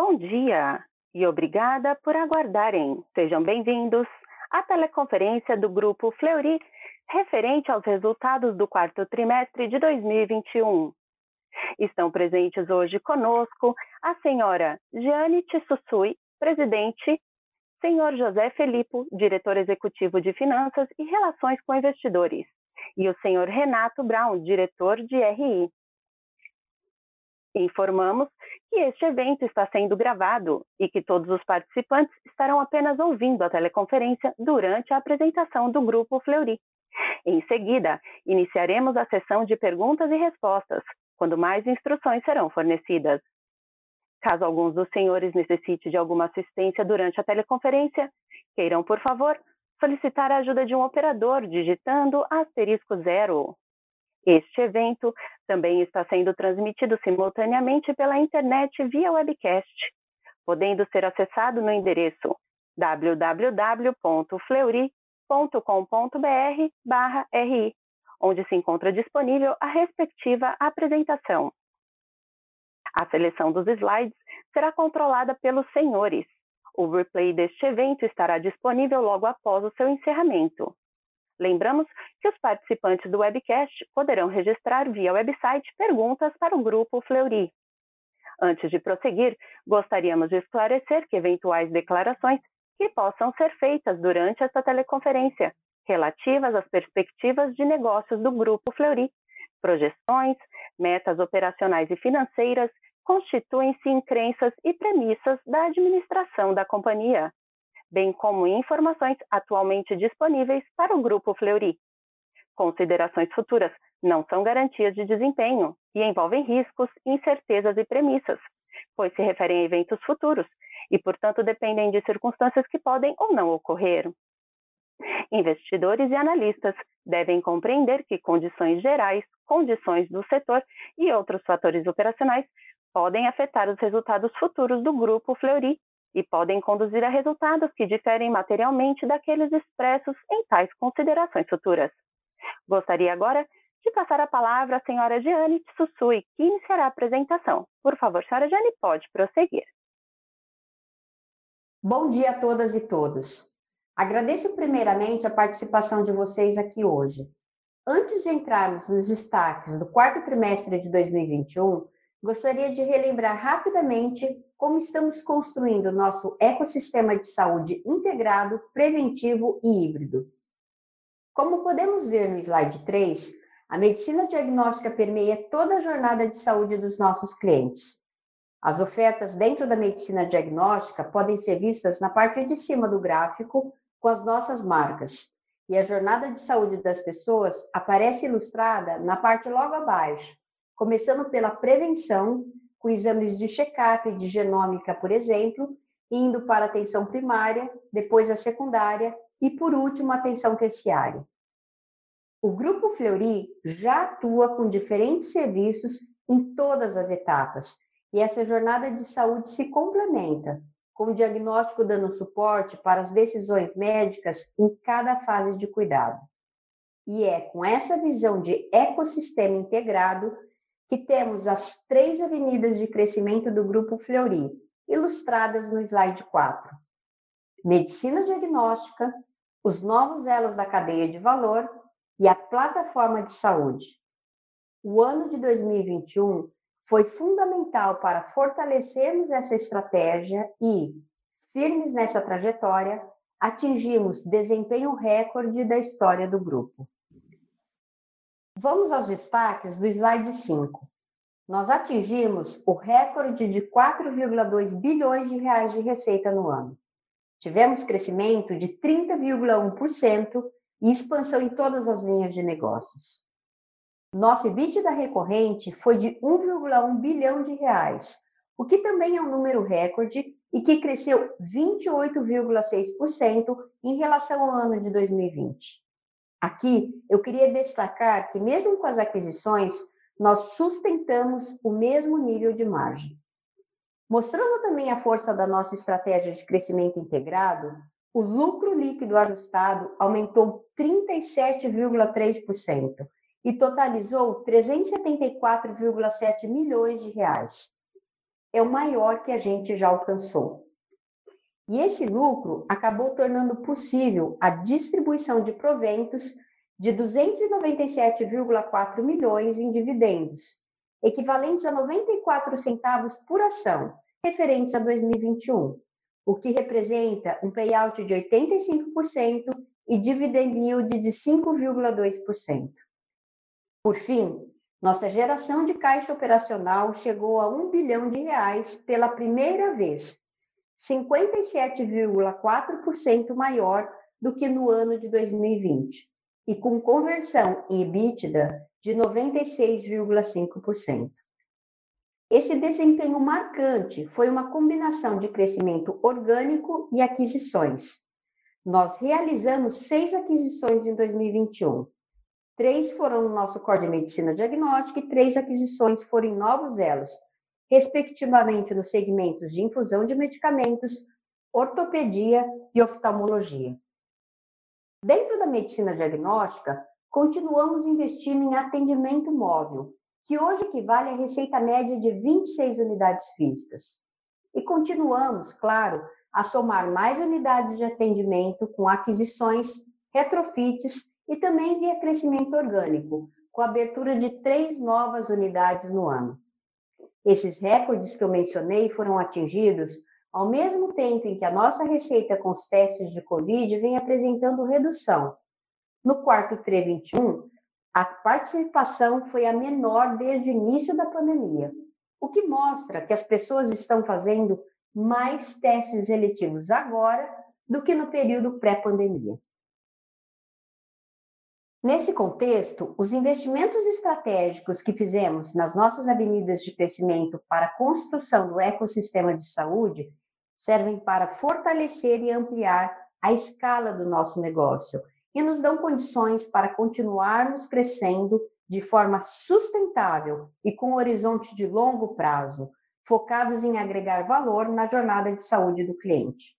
Bom dia e obrigada por aguardarem. Sejam bem-vindos à teleconferência do Grupo Fleury referente aos resultados do quarto trimestre de 2021. Estão presentes hoje conosco a senhora Giane Tissusui, presidente, senhor José Felipe, diretor executivo de Finanças e Relações com Investidores, e o senhor Renato Brown, diretor de RI. Informamos que este evento está sendo gravado e que todos os participantes estarão apenas ouvindo a teleconferência durante a apresentação do Grupo Fleury. Em seguida, iniciaremos a sessão de perguntas e respostas, quando mais instruções serão fornecidas. Caso alguns dos senhores necessite de alguma assistência durante a teleconferência, queiram, por favor, solicitar a ajuda de um operador digitando asterisco zero. Este evento também está sendo transmitido simultaneamente pela internet via webcast, podendo ser acessado no endereço www.fleury.com.br/ri, onde se encontra disponível a respectiva apresentação. A seleção dos slides será controlada pelos senhores. O replay deste evento estará disponível logo após o seu encerramento. Lembramos que os participantes do webcast poderão registrar via website perguntas para o grupo Fleury. Antes de prosseguir, gostaríamos de esclarecer que eventuais declarações que possam ser feitas durante esta teleconferência, relativas às perspectivas de negócios do grupo Fleury, projeções, metas operacionais e financeiras, constituem-se em crenças e premissas da administração da companhia, bem como informações atualmente disponíveis para o Grupo Fleury. Considerações futuras não são garantias de desempenho e envolvem riscos, incertezas e premissas, pois se referem a eventos futuros e, portanto, dependem de circunstâncias que podem ou não ocorrer. Investidores e analistas devem compreender que condições gerais, condições do setor e outros fatores operacionais podem afetar os resultados futuros do grupo Fleury e podem conduzir a resultados que diferem materialmente daqueles expressos em tais considerações futuras. Gostaria agora de passar a palavra à senhora Giane Tsutsui, que iniciará a apresentação. Por favor, senhora Giane, pode prosseguir. Bom dia a todas e todos. Agradeço primeiramente a participação de vocês aqui hoje. Antes de entrarmos nos destaques do quarto trimestre de 2021, gostaria de relembrar rapidamente como estamos construindo nosso ecossistema de saúde integrado, preventivo e híbrido. Como podemos ver no slide 3, a medicina diagnóstica permeia toda a jornada de saúde dos nossos clientes. As ofertas dentro da medicina diagnóstica podem ser vistas na parte de cima do gráfico com as nossas marcas, e a jornada de saúde das pessoas aparece ilustrada na parte logo abaixo, começando pela prevenção, com exames de check-up de genômica, por exemplo, indo para a atenção primária, depois a secundária e, por último, a atenção terciária. O Grupo Fleury já atua com diferentes serviços em todas as etapas, e essa jornada de saúde se complementa, com o diagnóstico dando suporte para as decisões médicas em cada fase de cuidado. E é com essa visão de ecossistema integrado que temos as três avenidas de crescimento do Grupo Fleury, ilustradas no slide 4. Medicina diagnóstica, os novos elos da cadeia de valor e a plataforma de saúde. O ano de 2021 foi fundamental para fortalecermos essa estratégia e, firmes nessa trajetória, atingimos desempenho recorde da história do grupo. Vamos aos destaques do slide 5. Nós atingimos o recorde de 4,2 bilhões de reais de receita no ano. Tivemos crescimento de 30,1% e expansão em todas as linhas de negócios. Nosso EBITDA recorrente foi de 1,1 bilhão de reais, o que também é um número recorde e que cresceu 28,6% em relação ao ano de 2020. Aqui, eu queria destacar que, mesmo com as aquisições, nós sustentamos o mesmo nível de margem. Mostrando também a força da nossa estratégia de crescimento integrado, o lucro líquido ajustado aumentou 37,3% e totalizou 374,7 milhões de reais. é o maior que a gente já alcançou. E esse lucro acabou tornando possível a distribuição de proventos de 297,4 milhões em dividendos, equivalentes a 94 centavos por ação, referentes a 2021, o que representa um payout de 85% e dividend yield de 5,2%. Por fim, nossa geração de caixa operacional chegou a 1 bilhão de reais pela primeira vez, 57,4% maior do que no ano de 2020, e com conversão em EBITDA de 96,5%. Esse desempenho marcante foi uma combinação de crescimento orgânico e aquisições. Nós realizamos seis aquisições em 2021 Três foram no nosso core de medicina diagnóstica e três aquisições foram em novos elos, respectivamente nos segmentos de infusão de medicamentos, ortopedia e oftalmologia. Dentro da medicina diagnóstica, continuamos investindo em atendimento móvel, que hoje equivale à receita média de 26 unidades físicas. E continuamos, claro, a somar mais unidades de atendimento com aquisições, retrofits e também via crescimento orgânico, com a abertura de três novas unidades no ano. Esses recordes que eu mencionei foram atingidos ao mesmo tempo em que a nossa receita com os testes de Covid vem apresentando redução. No quarto TRE 21, a participação foi a menor desde o início da pandemia, o que mostra que as pessoas estão fazendo mais testes eletivos agora do que no período pré-pandemia. Nesse contexto, os investimentos estratégicos que fizemos nas nossas avenidas de crescimento para a construção do ecossistema de saúde servem para fortalecer e ampliar a escala do nosso negócio e nos dão condições para continuarmos crescendo de forma sustentável e com horizonte de longo prazo, focados em agregar valor na jornada de saúde do cliente.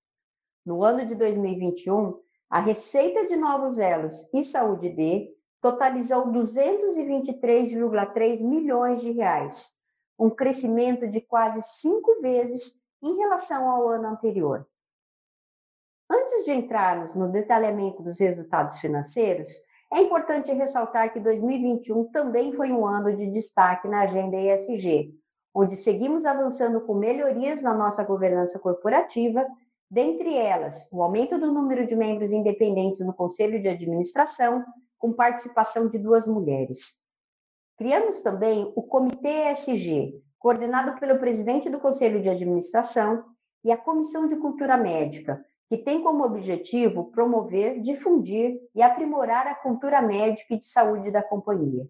No ano de 2021, a receita de novos elos e saúde D totalizou 223,3 milhões de reais, um crescimento de quase cinco vezes em relação ao ano anterior. Antes de entrarmos no detalhamento dos resultados financeiros, é importante ressaltar que 2021 também foi um ano de destaque na agenda ESG, onde seguimos avançando com melhorias na nossa governança corporativa Dentre elas, o aumento do número de membros independentes no conselho de administração, com participação de duas mulheres. Criamos também o Comitê ESG, coordenado pelo presidente do conselho de administração, e a Comissão de Cultura Médica, que tem como objetivo promover, difundir e aprimorar a cultura médica e de saúde da companhia.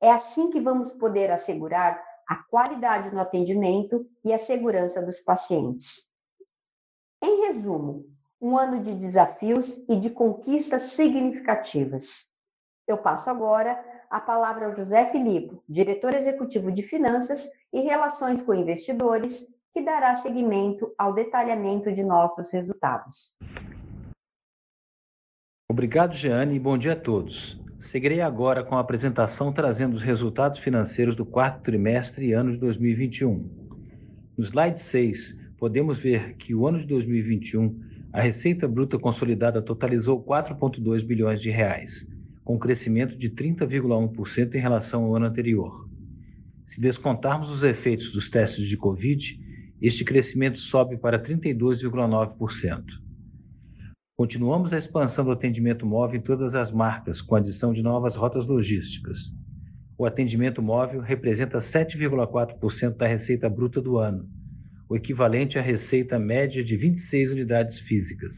É assim que vamos poder assegurar a qualidade no atendimento e a segurança dos pacientes. Em resumo, um ano de desafios e de conquistas significativas. Eu passo agora a palavra ao José Filipe, diretor executivo de Finanças e Relações com Investidores, que dará seguimento ao detalhamento de nossos resultados. Obrigado, Jeane, e bom dia a todos. Seguirei agora com a apresentação trazendo os resultados financeiros do quarto trimestre e ano de 2021. No slide 6, podemos ver que o ano de 2021 a receita bruta consolidada totalizou 4,2 bilhões de reais, com crescimento de 30,1% em relação ao ano anterior. Se descontarmos os efeitos dos testes de Covid, este crescimento sobe para 32,9%. Continuamos a expansão do atendimento móvel em todas as marcas, com adição de novas rotas logísticas. O atendimento móvel representa 7,4% da receita bruta do ano, o equivalente à receita média de 26 unidades físicas.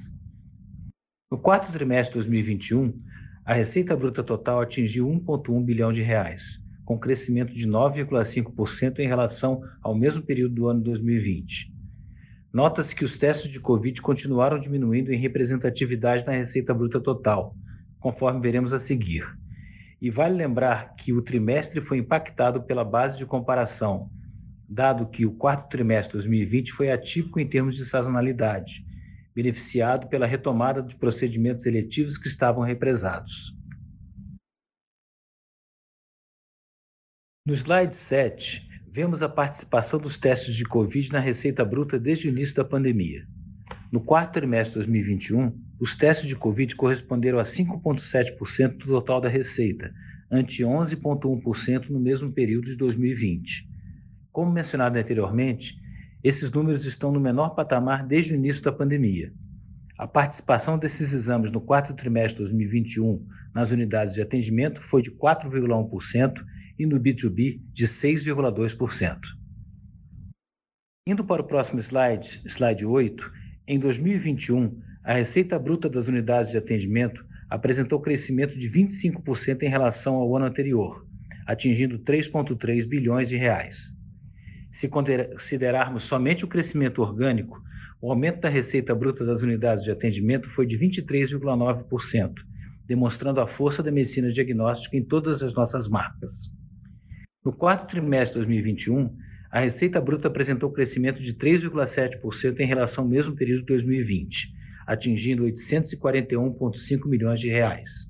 No quarto trimestre de 2021, a receita bruta total atingiu 1,1 bilhão de reais, com crescimento de 9,5% em relação ao mesmo período do ano 2020. Nota-se que os testes de Covid continuaram diminuindo em representatividade na receita bruta total, conforme veremos a seguir. E vale lembrar que o trimestre foi impactado pela base de comparação, dado que o quarto trimestre de 2020 foi atípico em termos de sazonalidade, beneficiado pela retomada de procedimentos eletivos que estavam represados. No slide 7, vemos a participação dos testes de Covid na receita bruta desde o início da pandemia. No quarto trimestre de 2021, os testes de Covid corresponderam a 5,7% do total da receita, ante 11,1% no mesmo período de 2020. Como mencionado anteriormente, esses números estão no menor patamar desde o início da pandemia. A participação desses exames no quarto trimestre de 2021 nas unidades de atendimento foi de 4,1% e no B2B de 6,2%. Indo para o próximo slide, slide 8, em 2021, a receita bruta das unidades de atendimento apresentou crescimento de 25% em relação ao ano anterior, atingindo 3,3 bilhões de reais. Se considerarmos somente o crescimento orgânico, o aumento da receita bruta das unidades de atendimento foi de 23,9%, demonstrando a força da medicina diagnóstica em todas as nossas marcas. No quarto trimestre de 2021, a receita bruta apresentou crescimento de 3,7% em relação ao mesmo período de 2020, atingindo 841,5 milhões de reais.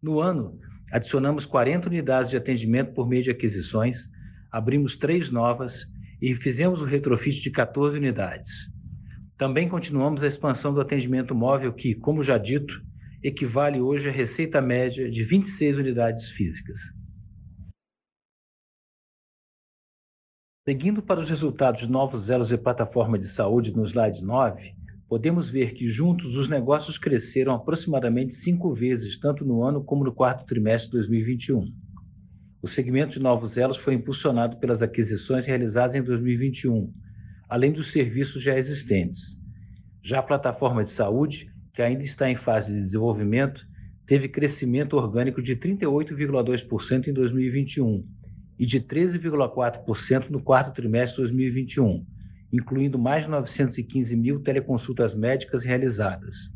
No ano, adicionamos 40 unidades de atendimento por meio de aquisições, abrimos três novas e fizemos o retrofit de 14 unidades. Também continuamos a expansão do atendimento móvel que, como já dito, equivale hoje à receita média de 26 unidades físicas. Seguindo para os resultados de novos elos e plataforma de saúde no slide 9, podemos ver que juntos os negócios cresceram aproximadamente cinco vezes, tanto no ano como no quarto trimestre de 2021. O segmento de novos elos foi impulsionado pelas aquisições realizadas em 2021, além dos serviços já existentes. Já a plataforma de saúde, que ainda está em fase de desenvolvimento, teve crescimento orgânico de 38,2% em 2021 e de 13,4% no quarto trimestre de 2021 incluindo mais de 915 mil teleconsultas médicas realizadas.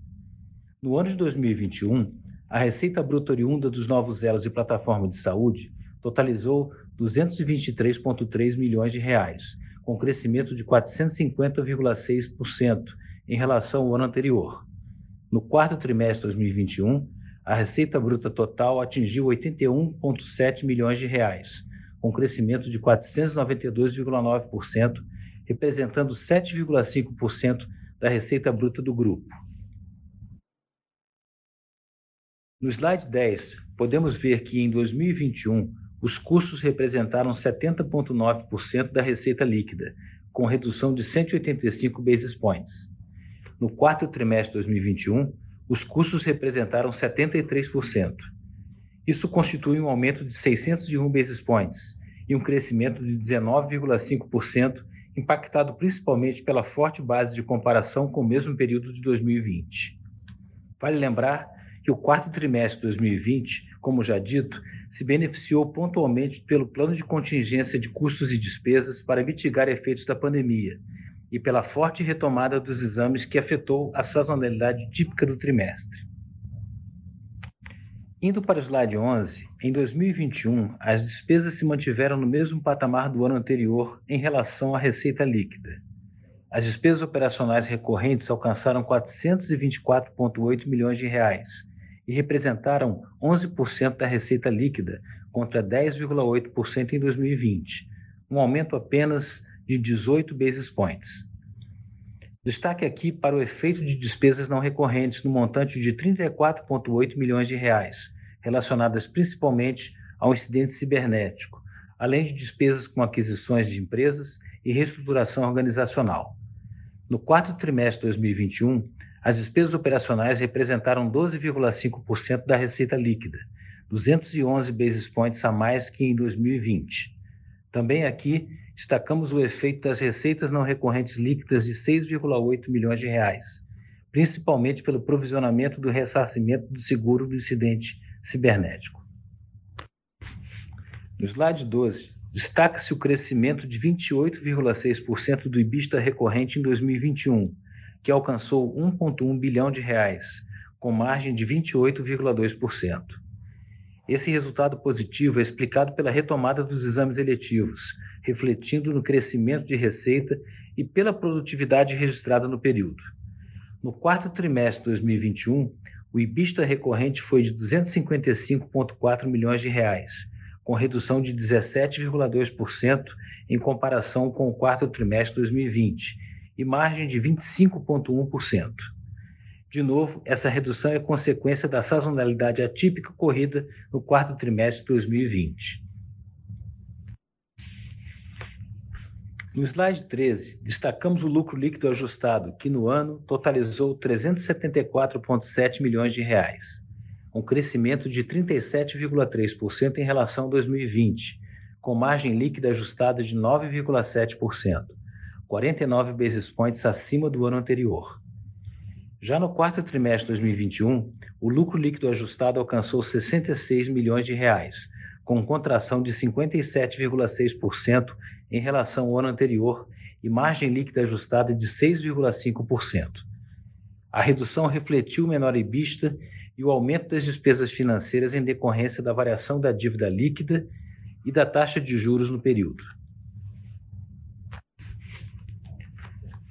No ano de 2021, a receita bruta oriunda dos novos elos e plataforma de saúde totalizou 223,3 milhões de reais, com crescimento de 450,6% em relação ao ano anterior. No quarto trimestre de 2021, a receita bruta total atingiu 81,7 milhões de reais, com crescimento de 492,9% representando 7,5% da receita bruta do grupo. No slide 10, podemos ver que em 2021 os custos representaram 70,9% da receita líquida, com redução de 185 basis points. No quarto trimestre de 2021, os custos representaram 73%. Isso constitui um aumento de 601 basis points e um crescimento de 19,5% impactado principalmente pela forte base de comparação com o mesmo período de 2020. Vale lembrar que o quarto trimestre de 2020, como já dito, se beneficiou pontualmente pelo plano de contingência de custos e despesas para mitigar efeitos da pandemia e pela forte retomada dos exames que afetou a sazonalidade típica do trimestre. Indo para o slide 11, em 2021, as despesas se mantiveram no mesmo patamar do ano anterior em relação à receita líquida. As despesas operacionais recorrentes alcançaram 424,8 milhões de reais e representaram 11% da receita líquida, contra 10,8% em 2020, um aumento apenas de 18 basis points. Destaque aqui para o efeito de despesas não recorrentes no montante de 34,8 milhões de reais, relacionadas principalmente ao incidente cibernético, além de despesas com aquisições de empresas e reestruturação organizacional. No quarto trimestre de 2021, as despesas operacionais representaram 12,5% da receita líquida, 211 basis points a mais que em 2020. Também aqui destacamos o efeito das receitas não recorrentes líquidas de 6,8 milhões de reais, principalmente pelo provisionamento do ressarcimento do seguro do incidente cibernético. No slide 12, destaca-se o crescimento de 28,6% do IBISTA recorrente em 2021, que alcançou 1,1 bilhão de reais, com margem de 28,2%. Esse resultado positivo é explicado pela retomada dos exames eletivos, refletindo no crescimento de receita e pela produtividade registrada no período. No quarto trimestre de 2021, o IBISTA recorrente foi de 255,4 milhões de reais, com redução de 17,2% em comparação com o quarto trimestre de 2020 e margem de 25,1%. De novo, essa redução é consequência da sazonalidade atípica ocorrida no quarto trimestre de 2020. No slide 13, destacamos o lucro líquido ajustado, que no ano totalizou 374,7 milhões de reais, um crescimento de 37,3% em relação a 2020, com margem líquida ajustada de 9,7%, 49 basis points acima do ano anterior. Já no quarto trimestre de 2021, o lucro líquido ajustado alcançou 66 milhões de reais, com contração de 57,6% em relação ao ano anterior e margem líquida ajustada de 6,5%. A redução refletiu o menor EBITDA e o aumento das despesas financeiras em decorrência da variação da dívida líquida e da taxa de juros no período.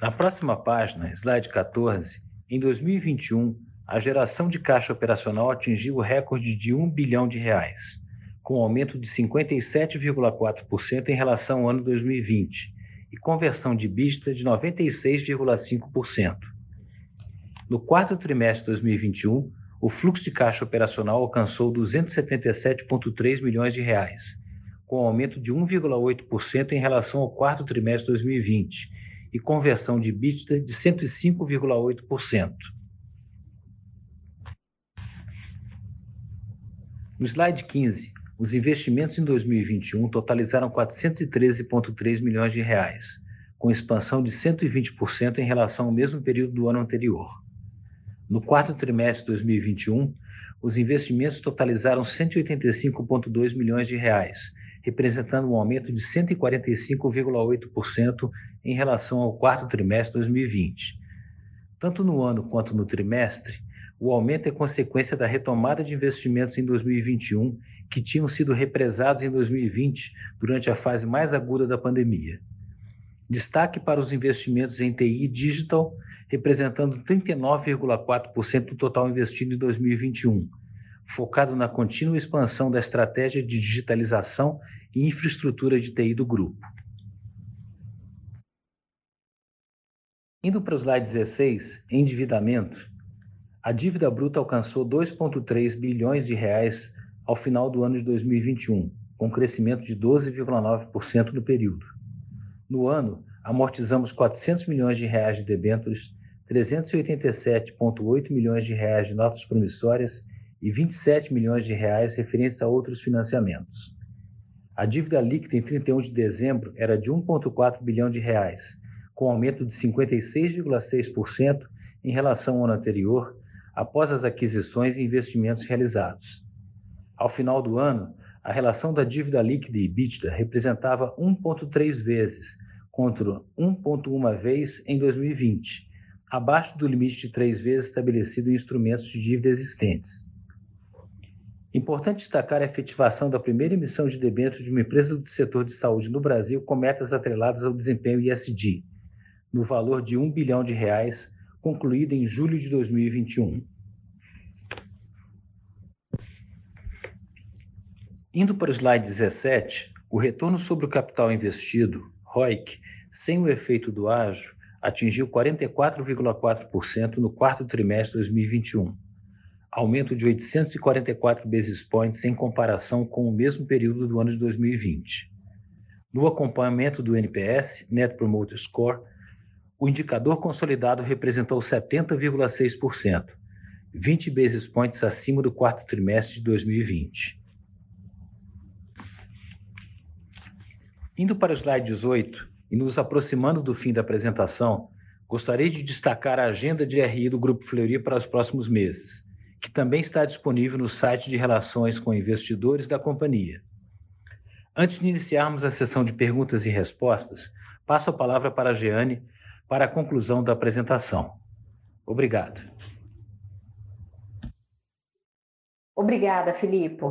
Na próxima página, slide 14, em 2021, a geração de caixa operacional atingiu o recorde de 1 bilhão de reais com aumento de 57,4% em relação ao ano 2020 e conversão de EBITDA de 96,5%. No quarto trimestre de 2021, o fluxo de caixa operacional alcançou 277,3 milhões de reais, com aumento de 1,8% em relação ao quarto trimestre de 2020 e conversão de EBITDA de 105,8%. No slide 15, os investimentos em 2021 totalizaram 413,3 milhões de reais, com expansão de 120% em relação ao mesmo período do ano anterior. No quarto trimestre de 2021, os investimentos totalizaram 185,2 milhões de reais, representando um aumento de 145,8% em relação ao quarto trimestre de 2020. Tanto no ano quanto no trimestre, o aumento é consequência da retomada de investimentos em 2021 que tinham sido represados em 2020 durante a fase mais aguda da pandemia. Destaque para os investimentos em TI digital, representando 39,4% do total investido em 2021, focado na contínua expansão da estratégia de digitalização e infraestrutura de TI do grupo. Indo para o slide 16, endividamento, a dívida bruta alcançou 2,3 bilhões de reais ao final do ano de 2021, com crescimento de 12,9% no período. No ano, amortizamos 400 milhões de reais de debêntures, 387,8 milhões de reais de notas promissórias e 27 milhões de reais referentes a outros financiamentos. A dívida líquida em 31 de dezembro era de 1,4 bilhão de reais, com aumento de 56,6% em relação ao ano anterior após as aquisições e investimentos realizados. Ao final do ano, a relação da dívida líquida e EBITDA representava 1,3 vezes, contra 1,1 vez em 2020, abaixo do limite de três vezes estabelecido em instrumentos de dívida existentes. Importante destacar a efetivação da primeira emissão de debêntures de uma empresa do setor de saúde no Brasil com metas atreladas ao desempenho ISD, no valor de 1 bilhão de reais, concluída em julho de 2021. Indo para o slide 17, o retorno sobre o capital investido, ROIC, sem o efeito do ágio, atingiu 44,4% no quarto trimestre de 2021, aumento de 844 basis points em comparação com o mesmo período do ano de 2020. No acompanhamento do NPS, Net Promoter Score, o indicador consolidado representou 70,6%, 20 basis points acima do quarto trimestre de 2020. Indo para o slide 18 e nos aproximando do fim da apresentação, gostaria de destacar a agenda de RI do Grupo Fleury para os próximos meses, que também está disponível no site de relações com investidores da companhia. Antes de iniciarmos a sessão de perguntas e respostas, passo a palavra para a Jeane para a conclusão da apresentação. Obrigado. Obrigada, Filipe.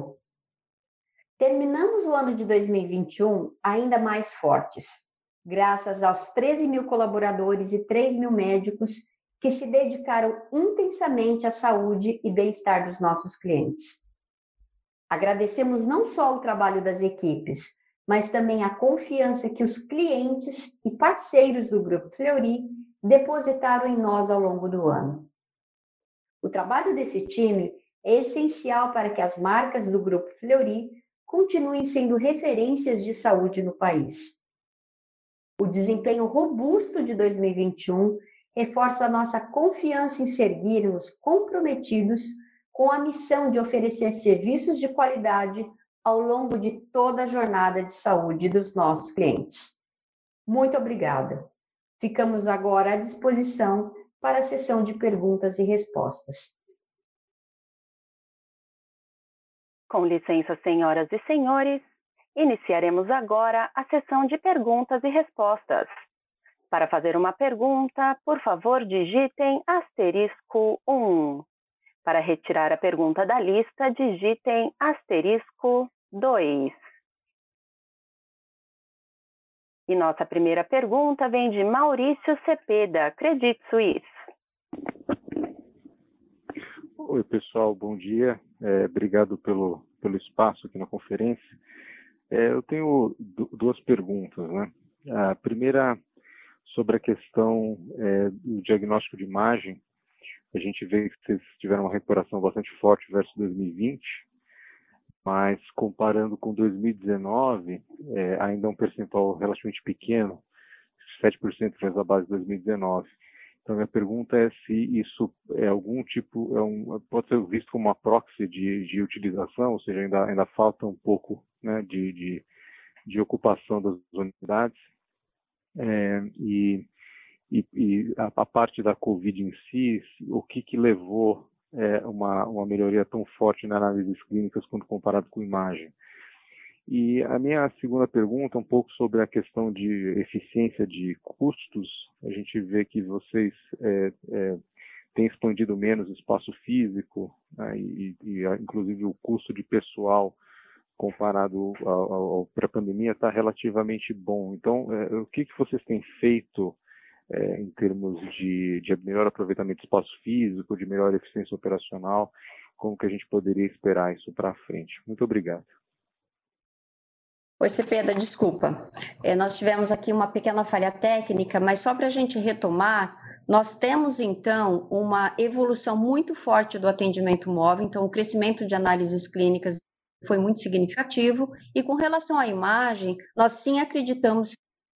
Terminamos o ano de 2021 ainda mais fortes, graças aos 13 mil colaboradores e 3 mil médicos que se dedicaram intensamente à saúde e bem-estar dos nossos clientes. Agradecemos não só o trabalho das equipes, mas também a confiança que os clientes e parceiros do Grupo Fleury depositaram em nós ao longo do ano. O trabalho desse time é essencial para que as marcas do Grupo Fleury continuem sendo referências de saúde no país. O desempenho robusto de 2021 reforça a nossa confiança em seguirmos comprometidos com a missão de oferecer serviços de qualidade ao longo de toda a jornada de saúde dos nossos clientes. Muito obrigada. Ficamos agora à disposição para a sessão de perguntas e respostas. Com licença, senhoras e senhores, iniciaremos agora a sessão de perguntas e respostas. Para fazer uma pergunta, por favor, digitem asterisco 1. Para retirar a pergunta da lista, digitem asterisco 2. E nossa primeira pergunta vem de Maurício Cepeda, Credit Suisse. Oi, pessoal, bom dia. É, obrigado pelo, pelo espaço aqui na conferência. É, eu tenho duas perguntas. Né? A primeira sobre a questão é, do diagnóstico de imagem a gente vê que vocês tiveram uma recuperação bastante forte versus 2020, mas comparando com 2019, é, ainda é um percentual relativamente pequeno, 7% fez a base de 2019. Então, minha pergunta é se isso é algum tipo, é um, pode ser visto como uma proxy de, de utilização, ou seja, ainda, ainda falta um pouco né, de, de, de ocupação das unidades. É, e e, e a, a, parte da Covid em si, o que, que levou é, uma, uma melhoria tão forte na análises clínicas quando comparado com imagem. E a minha segunda pergunta, um pouco sobre a questão de eficiência de custos. A gente vê que vocês é, é, têm expandido menos espaço físico né, e, e, inclusive, o custo de pessoal comparado ao, ao pré-pandemia está relativamente bom. Então, é, o que, que vocês têm feito é, em termos de, de melhor aproveitamento do espaço físico, de melhor eficiência operacional, como que a gente poderia esperar isso para frente. Muito obrigado. Oi, Cepeda, desculpa. É, nós tivemos aqui uma pequena falha técnica, mas só para a gente retomar, nós temos então uma evolução muito forte do atendimento móvel, então o crescimento de análises clínicas foi muito significativo, e com relação à imagem, nós sim acreditamos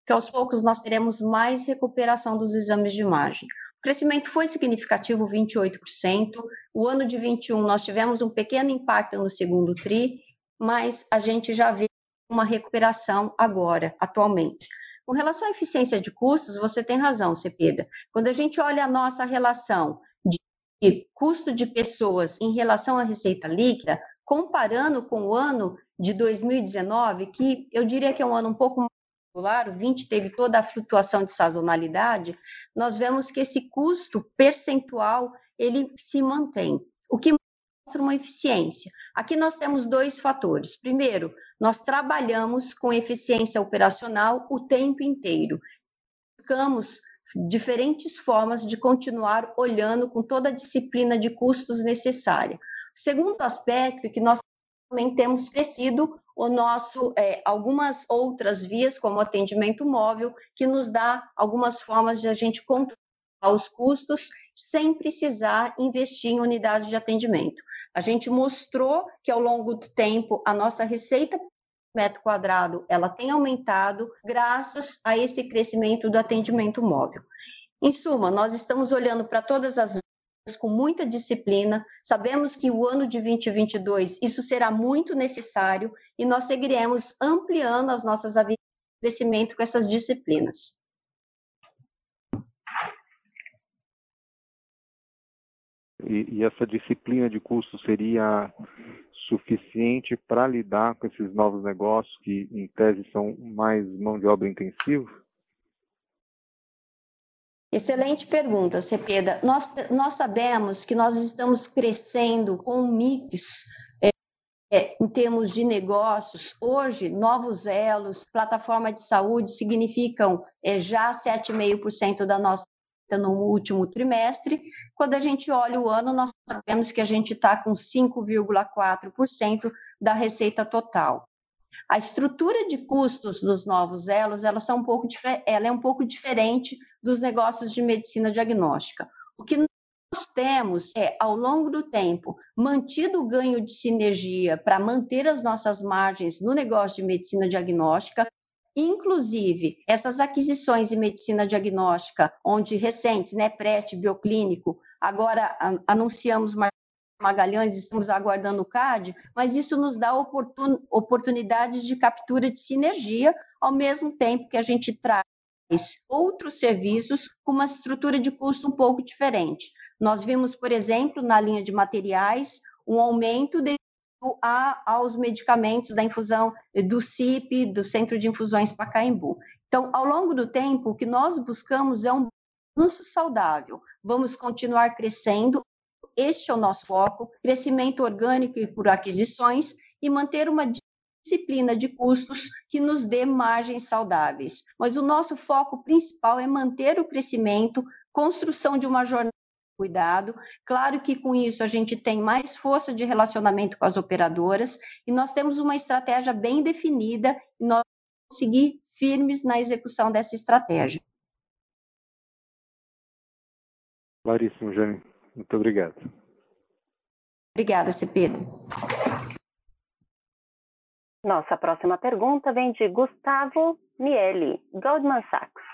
que aos poucos nós teremos mais recuperação dos exames de imagem. O crescimento foi significativo, 28%. O ano de 21 nós tivemos um pequeno impacto no segundo tri, mas a gente já vê uma recuperação agora, atualmente. Com relação à eficiência de custos, você tem razão, Cepeda. Quando a gente olha a nossa relação de custo de pessoas em relação à receita líquida, comparando com o ano de 2019, que eu diria que é um ano um pouco particular, o 20 teve toda a flutuação de sazonalidade, nós vemos que esse custo percentual ele se mantém, o que mostra uma eficiência. Aqui nós temos dois fatores. Primeiro, nós trabalhamos com eficiência operacional o tempo inteiro. Buscamos diferentes formas de continuar olhando com toda a disciplina de custos necessária. O segundo aspecto é que nós também temos crescido o nosso é, algumas outras vias, como atendimento móvel, que nos dá algumas formas de a gente controlar os custos sem precisar investir em unidades de atendimento. A gente mostrou que ao longo do tempo a nossa receita metro quadrado ela tem aumentado graças a esse crescimento do atendimento móvel. Em suma, nós estamos olhando para todas as com muita disciplina. Sabemos que o ano de 2022 isso será muito necessário e nós seguiremos ampliando as nossas habilidades de crescimento com essas disciplinas. E, e essa disciplina de custo seria suficiente para lidar com esses novos negócios que, em tese, são mais mão de obra intensiva? Excelente pergunta, Cepeda. Nós, nós sabemos que nós estamos crescendo com um mix é, é, em termos de negócios. Hoje, novos elos, plataforma de saúde significam é, já 7,5% da nossa no último trimestre. Quando a gente olha o ano, nós sabemos que a gente está com 5,4% da receita total. A estrutura de custos dos novos elos, elas são um pouco, ela é um pouco diferente dos negócios de medicina diagnóstica. O que nós temos é, ao longo do tempo, mantido o ganho de sinergia para manter as nossas margens no negócio de medicina diagnóstica, Inclusive, essas aquisições em medicina diagnóstica, onde recentes, né, PRET, Bioclínico, agora anunciamos Magalhães, estamos aguardando o CAD, mas isso nos dá oportun, oportunidades de captura de sinergia, ao mesmo tempo que a gente traz outros serviços com uma estrutura de custo um pouco diferente. Nós vimos, por exemplo, na linha de materiais, um aumento devido a, aos medicamentos da infusão do CIP, do Centro de Infusões Pacaembu. Então, ao longo do tempo, o que nós buscamos é um balanço saudável. Vamos continuar crescendo, este é o nosso foco, crescimento orgânico e por aquisições e manter uma disciplina de custos que nos dê margens saudáveis. Mas o nosso foco principal é manter o crescimento, construção de uma jornada cuidado. Claro que com isso a gente tem mais força de relacionamento com as operadoras e nós temos uma estratégia bem definida e nós vamos seguir firmes na execução dessa estratégia. Claríssimo, Jane. Muito obrigado. Obrigada, Cepeda. Nossa próxima pergunta vem de Gustavo Miele, Goldman Sachs.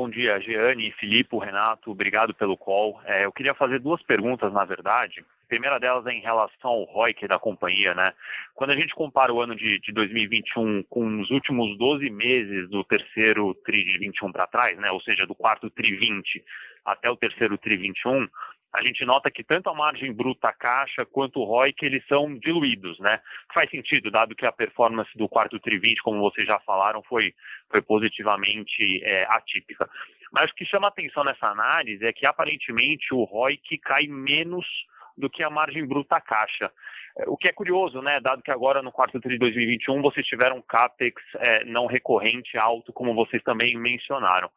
Bom dia, Jeane, Filipe, Renato, obrigado pelo call. É, eu queria fazer duas perguntas, na verdade. A primeira delas é em relação ao ROIC da companhia, né? Quando a gente compara o ano de, de 2021 com os últimos 12 meses do terceiro TRI de 21 para trás, né? Ou seja, do quarto TRI 20 até o terceiro TRI 21, a gente nota que tanto a margem bruta caixa quanto o ROIC eles são diluídos, né? Faz sentido, dado que a performance do quarto tri 20, como vocês já falaram, foi, foi positivamente é, atípica. Mas o que chama atenção nessa análise é que aparentemente o ROIC cai menos do que a margem bruta caixa. O que é curioso, né? Dado que agora no quarto tri de 2021 vocês tiveram um CAPEX é, não recorrente alto, como vocês também mencionaram.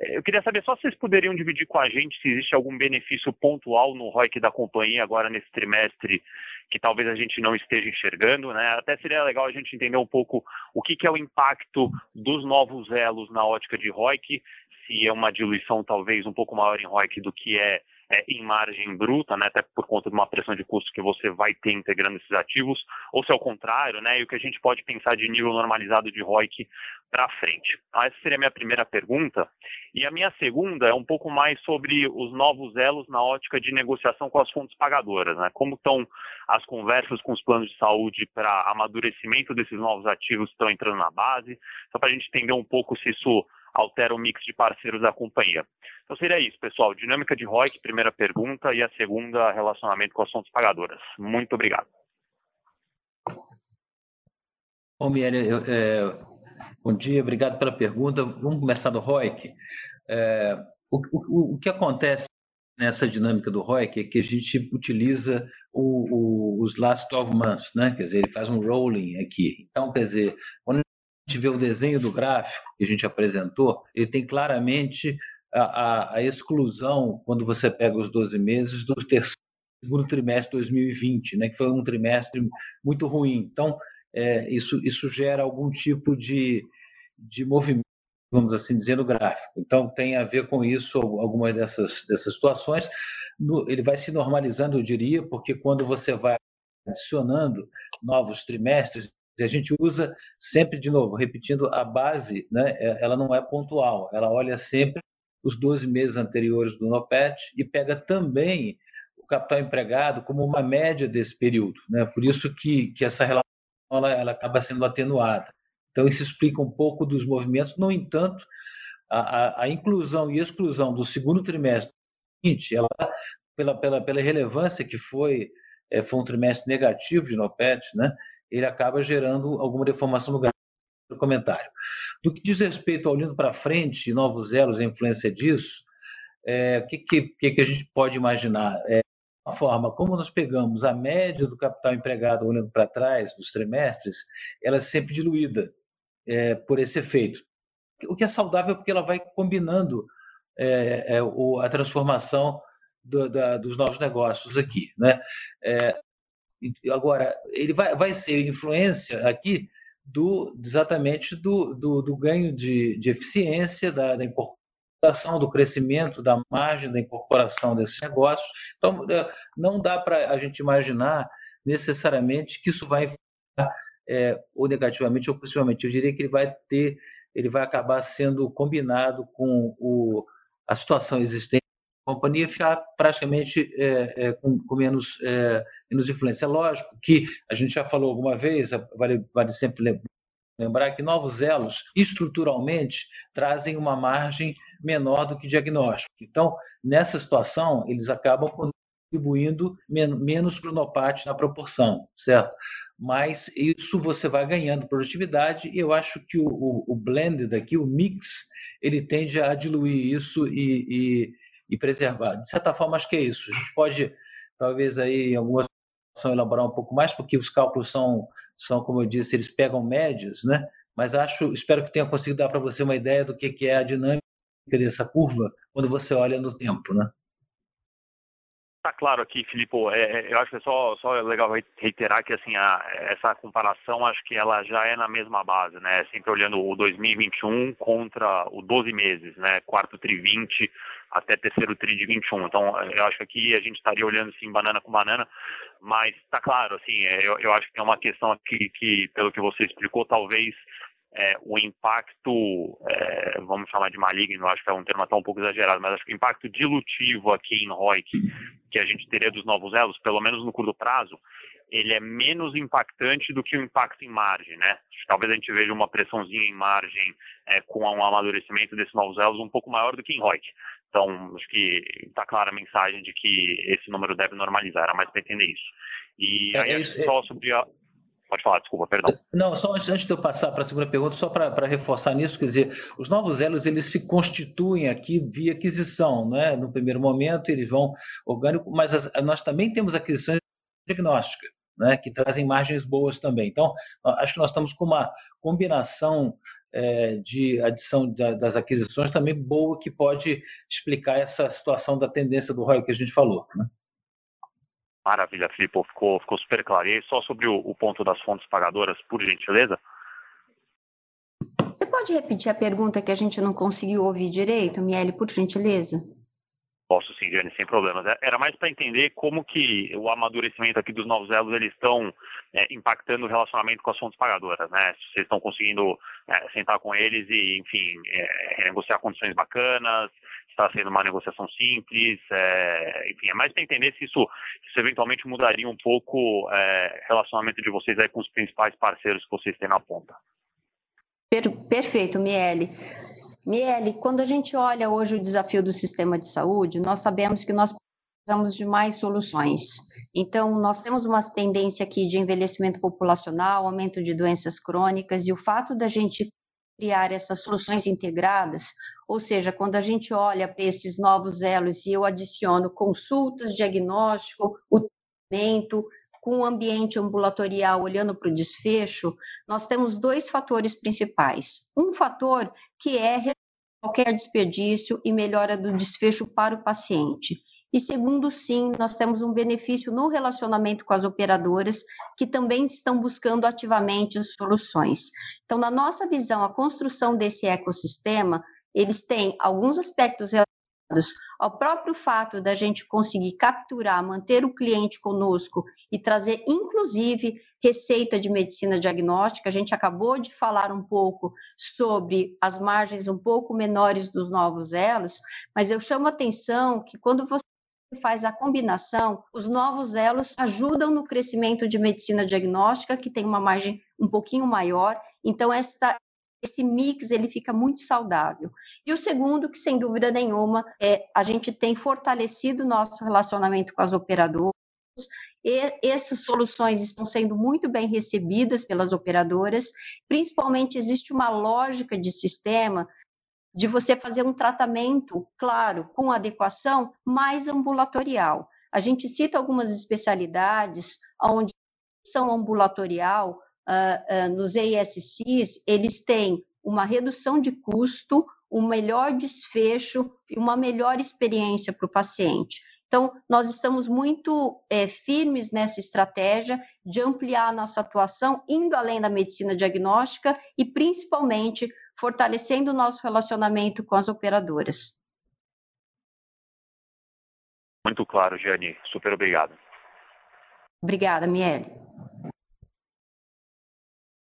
Eu queria saber só se vocês poderiam dividir com a gente se existe algum benefício pontual no ROIC da companhia agora nesse trimestre que talvez a gente não esteja enxergando, né? Até seria legal a gente entender um pouco o que, que é o impacto dos novos elos na ótica de ROIC, se é uma diluição talvez um pouco maior em ROIC do que é é, em margem bruta, né, até por conta de uma pressão de custo que você vai ter integrando esses ativos, ou se é o contrário, né, e o que a gente pode pensar de nível normalizado de ROIC para frente. Então, essa seria a minha primeira pergunta. E a minha segunda é um pouco mais sobre os novos elos na ótica de negociação com as fontes pagadoras. Né? Como estão as conversas com os planos de saúde para amadurecimento desses novos ativos que estão entrando na base, só para a gente entender um pouco se isso altera o mix de parceiros da companhia. Então seria isso, pessoal. Dinâmica de ROIC, primeira pergunta, e a segunda, relacionamento com as fontes pagadoras. Muito obrigado. Bom, Miele, é, bom dia, obrigado pela pergunta. Vamos começar do ROIC. É, o, o, o, que acontece nessa dinâmica do ROIC é que a gente utiliza o, os last 12 months, né? quer dizer, ele faz um rolling aqui. Então, quer dizer, quando gente vê o desenho do gráfico que a gente apresentou, ele tem claramente a, a, a exclusão, quando você pega os 12 meses, do terceiro segundo trimestre de 2020, né, que foi um trimestre muito ruim. Então, é, isso, isso gera algum tipo de, de movimento, vamos assim dizer, no gráfico. Então, tem a ver com isso, algumas dessas, dessas situações. No, ele vai se normalizando, eu diria, porque quando você vai adicionando novos trimestres, a gente usa sempre, de novo, repetindo, a base, né, é, ela não é pontual, ela olha sempre os 12 meses anteriores do NOPET e pega também o capital empregado como uma média desse período. Né? Por isso que, que essa relação ela, ela acaba sendo atenuada. Então, isso explica um pouco dos movimentos. No entanto, a, a, a inclusão e exclusão do segundo trimestre, ela, pela, pela, pela relevância que foi, é, foi um trimestre negativo de NOPET, né? Ele acaba gerando alguma deformação no comentário. Do que diz respeito ao olhando para frente, novos elos, a influência disso, é, o que, que, que, a gente pode imaginar? É, uma forma como nós pegamos a média do capital empregado olhando para trás, dos trimestres, ela é sempre diluída é, por esse efeito. o que é saudável porque ela vai combinando é, é, a transformação do, da, dos novos negócios aqui. Né? É, agora, ele vai, vai ser influência aqui do exatamente do, do, do ganho de, de eficiência, da, da incorporação, do crescimento da margem, da incorporação desses negócios. Então, é, não dá para a gente imaginar necessariamente que isso vai é, ou negativamente ou positivamente. Eu diria que ele vai ter, ele vai acabar sendo combinado com o, a situação existente companhia ficar praticamente é, é, com, com, menos, é, menos influência. É lógico que a gente já falou alguma vez, vale, vale sempre lembrar que novos elos, estruturalmente, trazem uma margem menor do que diagnóstico. Então, nessa situação, eles acabam contribuindo menos para o NOPAT na proporção, certo? Mas isso você vai ganhando produtividade e eu acho que o, o, o blended aqui, o mix, ele tende a diluir isso e, e, e, preservar. De certa forma, acho que é isso. A gente pode, talvez, aí, em algumas elaborar um pouco mais, porque os cálculos são, são, como eu disse, eles pegam médias, né? Mas acho, espero que tenha conseguido dar para você uma ideia do que, que é a dinâmica dessa curva quando você olha no tempo, né? Tá claro aqui, Filipe. É, é, eu acho que é só, só legal reiterar que assim a, essa comparação acho que ela já é na mesma base, né? Sempre olhando o 2021 contra o 12 meses, né? Quarto tri 20 até terceiro tri de 21. Então eu acho que aqui a gente estaria olhando assim banana com banana, mas tá claro, assim, é, eu, eu acho que é uma questão aqui que pelo que você explicou talvez é, o impacto, é, vamos chamar de maligno, acho que é um termo até um pouco exagerado, mas acho que o impacto dilutivo aqui em ROIC que a gente teria dos novos elos, pelo menos no curto prazo, ele é menos impactante do que o impacto em margem, né? Talvez a gente veja uma pressãozinha em margem é, com um amadurecimento desses novos elos um pouco maior do que em ROIC. Então, acho que está clara a mensagem de que esse número deve normalizar, era mais para entender isso. E é, aí, é, só sobre a, Pode falar, desculpa, perdão. Não, só antes, antes de eu passar para a segunda pergunta, só para reforçar nisso, quer dizer, os novos elos eles se constituem aqui via aquisição, né? No primeiro momento eles vão orgânico, mas as, nós também temos aquisições diagnósticas, né? Que trazem margens boas também. Então, acho que nós estamos com uma combinação é, de adição da, das aquisições também boa que pode explicar essa situação da tendência do ROI que a gente falou, né? Maravilha, Filipe, ficou, ficou super claro. E aí, só sobre o, o ponto das fontes pagadoras, por gentileza? Você pode repetir a pergunta que a gente não conseguiu ouvir direito, Miele, por gentileza? Posso Jane, sem problemas. É, era mais para entender como que o amadurecimento aqui dos novos elos eles estão é, impactando o relacionamento com as fontes pagadoras, né? Se vocês estão conseguindo é, sentar com eles e, enfim, é, negociar condições bacanas, está sendo uma negociação simples, é, enfim, é mais para entender se isso, se isso, eventualmente mudaria um pouco o é, relacionamento de vocês aí com os principais parceiros que vocês têm na ponta. Per perfeito, Miele. Miele, quando a gente olha hoje o desafio do sistema de saúde, nós sabemos que nós precisamos de mais soluções. Então, nós temos uma tendência aqui de envelhecimento populacional, aumento de doenças crônicas, e o fato da gente criar essas soluções integradas, ou seja, quando a gente olha para esses novos elos e eu adiciono consultas, diagnóstico, o tratamento, com o ambiente ambulatorial olhando para o desfecho, nós temos dois fatores principais. Um fator que é qualquer desperdício e melhora do desfecho para o paciente. E segundo, sim, nós temos um benefício no relacionamento com as operadoras, que também estão buscando ativamente soluções. Então, na nossa visão, a construção desse ecossistema, eles têm alguns aspectos ao próprio fato da gente conseguir capturar, manter o cliente conosco e trazer, inclusive, receita de medicina diagnóstica. A gente acabou de falar um pouco sobre as margens um pouco menores dos novos elos, mas eu chamo a atenção que quando você faz a combinação, os novos elos ajudam no crescimento de medicina diagnóstica, que tem uma margem um pouquinho maior. Então, esta, esse mix ele fica muito saudável. E o segundo, que sem dúvida nenhuma, é a gente tem fortalecido nosso relacionamento com as operadoras. E essas soluções estão sendo muito bem recebidas pelas operadoras, principalmente existe uma lógica de sistema de você fazer um tratamento, claro, com adequação, mais ambulatorial. A gente cita algumas especialidades onde são ambulatorial, uh, uh, nos ESCs, eles têm uma redução de custo, um melhor desfecho e uma melhor experiência para o paciente. Então, nós estamos muito é, firmes nessa estratégia de ampliar a nossa atuação, indo além da medicina diagnóstica e, principalmente, fortalecendo o nosso relacionamento com as operadoras. Muito claro, Jane. Super obrigado. Obrigada, Miele.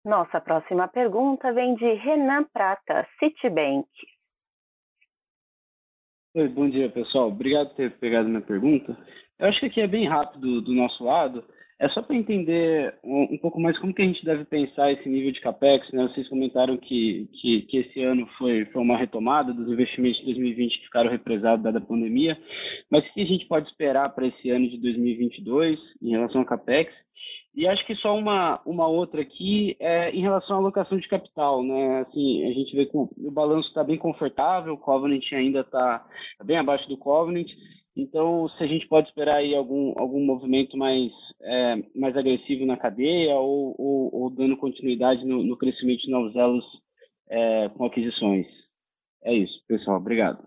Nossa próxima pergunta vem de Renan Prata, Citibank. Oi, bom dia, pessoal. Obrigado por ter pegado minha pergunta. Eu acho que aqui é bem rápido do nosso lado. É só para entender um, um, pouco mais como que a gente deve pensar esse nível de capex. Né? Vocês comentaram que, que, que, esse ano foi, foi uma retomada dos investimentos de 2020 que ficaram represados dada a pandemia. Mas o que a gente pode esperar para esse ano de 2022 em relação a capex? E acho que só uma, uma outra aqui é em relação à alocação de capital, né? Assim, a gente vê que o, o balanço está bem confortável, o Covenant ainda está bem abaixo do Covenant, então se a gente pode esperar aí algum, algum movimento mais, é, mais agressivo na cadeia ou, ou, ou dando continuidade no, no, crescimento de novos elos é, com aquisições. É isso, pessoal. Obrigado.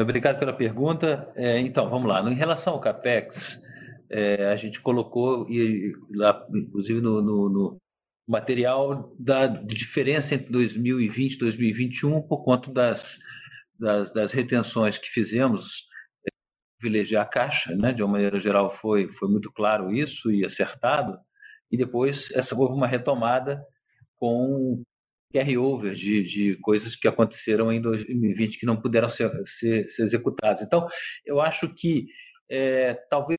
Obrigado pela pergunta. É, então, vamos lá. Em relação ao CAPEX, é, a gente colocou, e lá, inclusive no, no, no, material, da diferença entre 2020 e 2021 por conta das, das, das retenções que fizemos, é, privilegiar a Caixa, né? de uma maneira geral foi, foi muito claro isso e acertado, e depois essa, houve uma retomada com carry-over de, de coisas que aconteceram em 2020 que não puderam ser, ser, ser executadas. Então, eu acho que é, talvez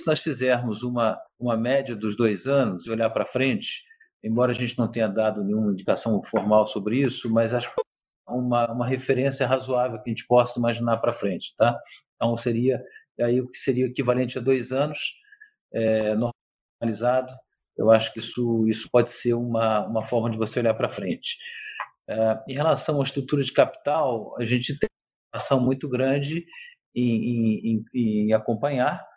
se nós fizermos uma, uma média dos dois anos e olhar para frente, embora a gente não tenha dado nenhuma indicação formal sobre isso, mas acho que é uma, uma referência razoável que a gente possa imaginar para frente, tá? Então seria aí o que seria equivalente a dois anos é, normalizado. Eu acho que isso isso pode ser uma uma forma de você olhar para frente. É, em relação à estrutura de capital, a gente tem uma ação muito grande em, em, em acompanhar é, é,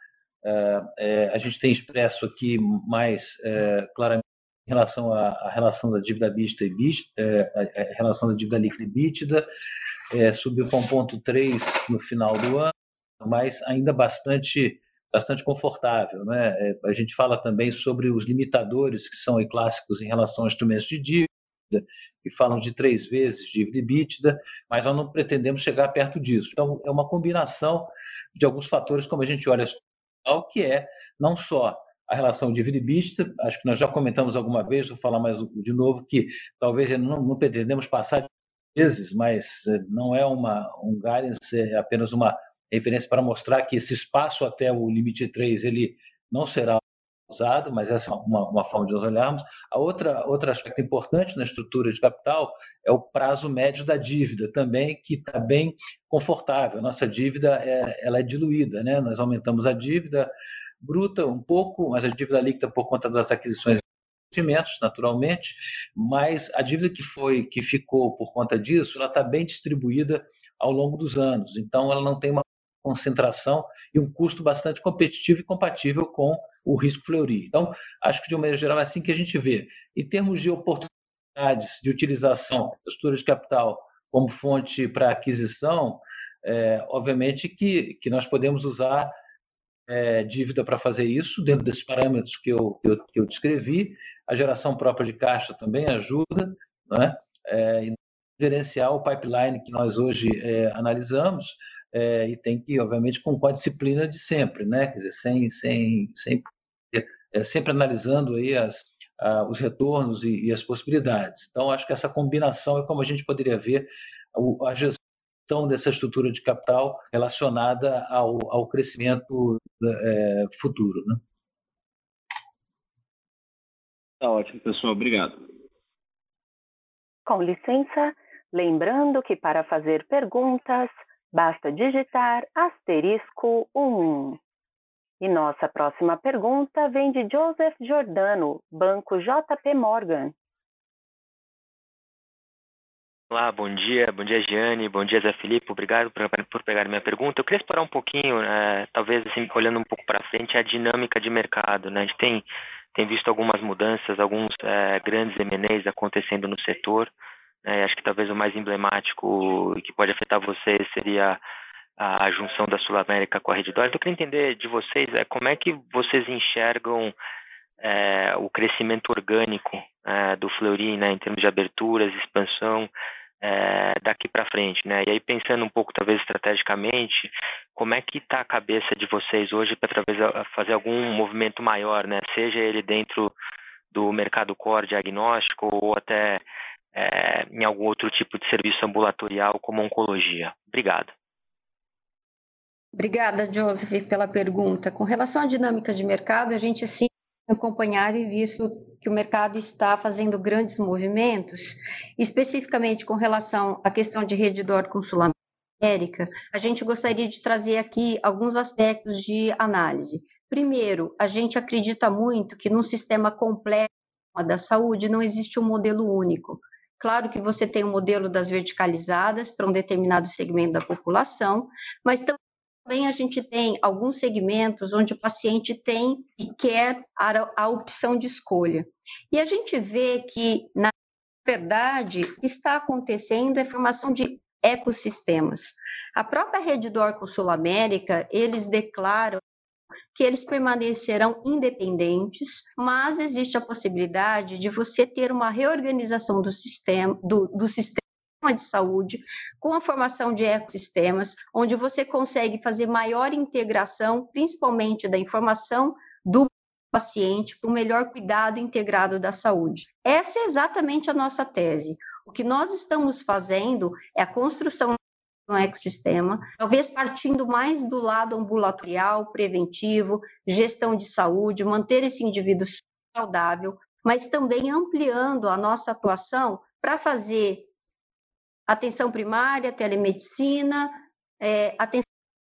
a gente tem expresso aqui mais é, claramente em relação à, relação da dívida bista e bista, a relação da dívida líquida e bítida, subiu para 1,3 no final do ano, mas ainda bastante bastante confortável. Né? a gente fala também sobre os limitadores que são clássicos em relação a instrumentos de dívida, que falam de três vezes dívida e bítida, mas nós não pretendemos chegar perto disso. Então, é uma combinação de alguns fatores, como a gente olha que é não só a relação dívida e bista, acho que nós já comentamos alguma vez, vou falar mais de novo, que talvez não, não pretendemos passar de vezes, mas eh, não é uma, um guidance, é apenas uma referência para mostrar que esse espaço até o limite 3 ele não será usado, mas essa é uma, uma forma de nós olharmos. A outra outro aspecto importante na estrutura de capital é o prazo médio da dívida, também que está bem confortável. Nossa dívida é, ela é diluída, né? Nós aumentamos a dívida bruta um pouco, mas a dívida líquida por conta das aquisições investimentos, naturalmente, mas a dívida que foi que ficou por conta disso, ela está bem distribuída ao longo dos anos. Então, ela não tem uma concentração e um custo bastante competitivo e compatível com o risco Fleury. Então, acho que de uma maneira geral é assim que a gente vê. Em termos de oportunidades de utilização da estrutura de capital como fonte para aquisição, é, obviamente que, que nós podemos usar é, dívida para fazer isso, dentro desses parâmetros que eu, que eu, que eu descrevi. A geração própria de caixa também ajuda, né? É, e gerenciar o pipeline que nós hoje é, analisamos, é, e tem que, obviamente, com, a disciplina de sempre, né? Quer dizer, sem, sem, sem é, sempre analisando aí as, a, os retornos e, e, as possibilidades. Então, acho que essa combinação é como a gente poderia ver a, a gestão dessa estrutura de capital relacionada ao, ao crescimento é, futuro, né? Tá ótimo, pessoal. Obrigado. Com licença, lembrando que para fazer perguntas, Basta digitar asterisco 1. E nossa próxima pergunta vem de Joseph Giordano, Banco JP Morgan. Olá, bom dia, bom dia, Giane, bom dia, Zé Felipe, obrigado por, por pegar minha pergunta. Eu queria explorar um pouquinho, é, talvez assim, olhando um pouco para frente, a dinâmica de mercado. Né? A gente tem tem visto algumas mudanças, alguns é, grandes M&As acontecendo no setor. É, acho que talvez o mais emblemático e que pode afetar vocês seria a, junção da Sul América com a Rede. Então, eu queria entender de vocês é, como é que vocês enxergam é, o crescimento orgânico é, do Fleury né, em termos de aberturas, expansão, é, daqui para frente, né? E aí pensando um pouco talvez estrategicamente, como é que está a cabeça de vocês hoje para talvez fazer algum movimento maior, né? Seja ele dentro do mercado core diagnóstico ou até é, em algum outro tipo de serviço ambulatorial como oncologia. Obrigado. Obrigada, Joseph, pela pergunta. Com relação à dinâmica de mercado, a gente sim acompanhar e visto que o mercado está fazendo grandes movimentos, especificamente com relação à questão de rede Dor com América, a gente gostaria de trazer aqui alguns aspectos de análise. Primeiro, a gente acredita muito que num sistema completo da saúde não existe um modelo único. Claro que você tem o um modelo das verticalizadas para um determinado segmento da população, mas também a gente tem alguns segmentos onde o paciente tem e quer a, a opção de escolha. E a gente vê que, na verdade, está acontecendo a formação de ecossistemas. A própria rede do Orco Sul América, eles declaram que eles permanecerão independentes, mas existe a possibilidade de você ter uma reorganização do sistema, do, do sistema de saúde, com a formação de ecossistemas, onde você consegue fazer maior integração, principalmente da informação do paciente, para o melhor cuidado integrado da saúde. Essa é exatamente a nossa tese. O que nós estamos fazendo é a construção um ecossistema, talvez partindo mais do lado ambulatorial, preventivo, gestão de saúde, manter esse indivíduo saudável, mas também ampliando a nossa atuação para fazer atenção primária, telemedicina, é, atenção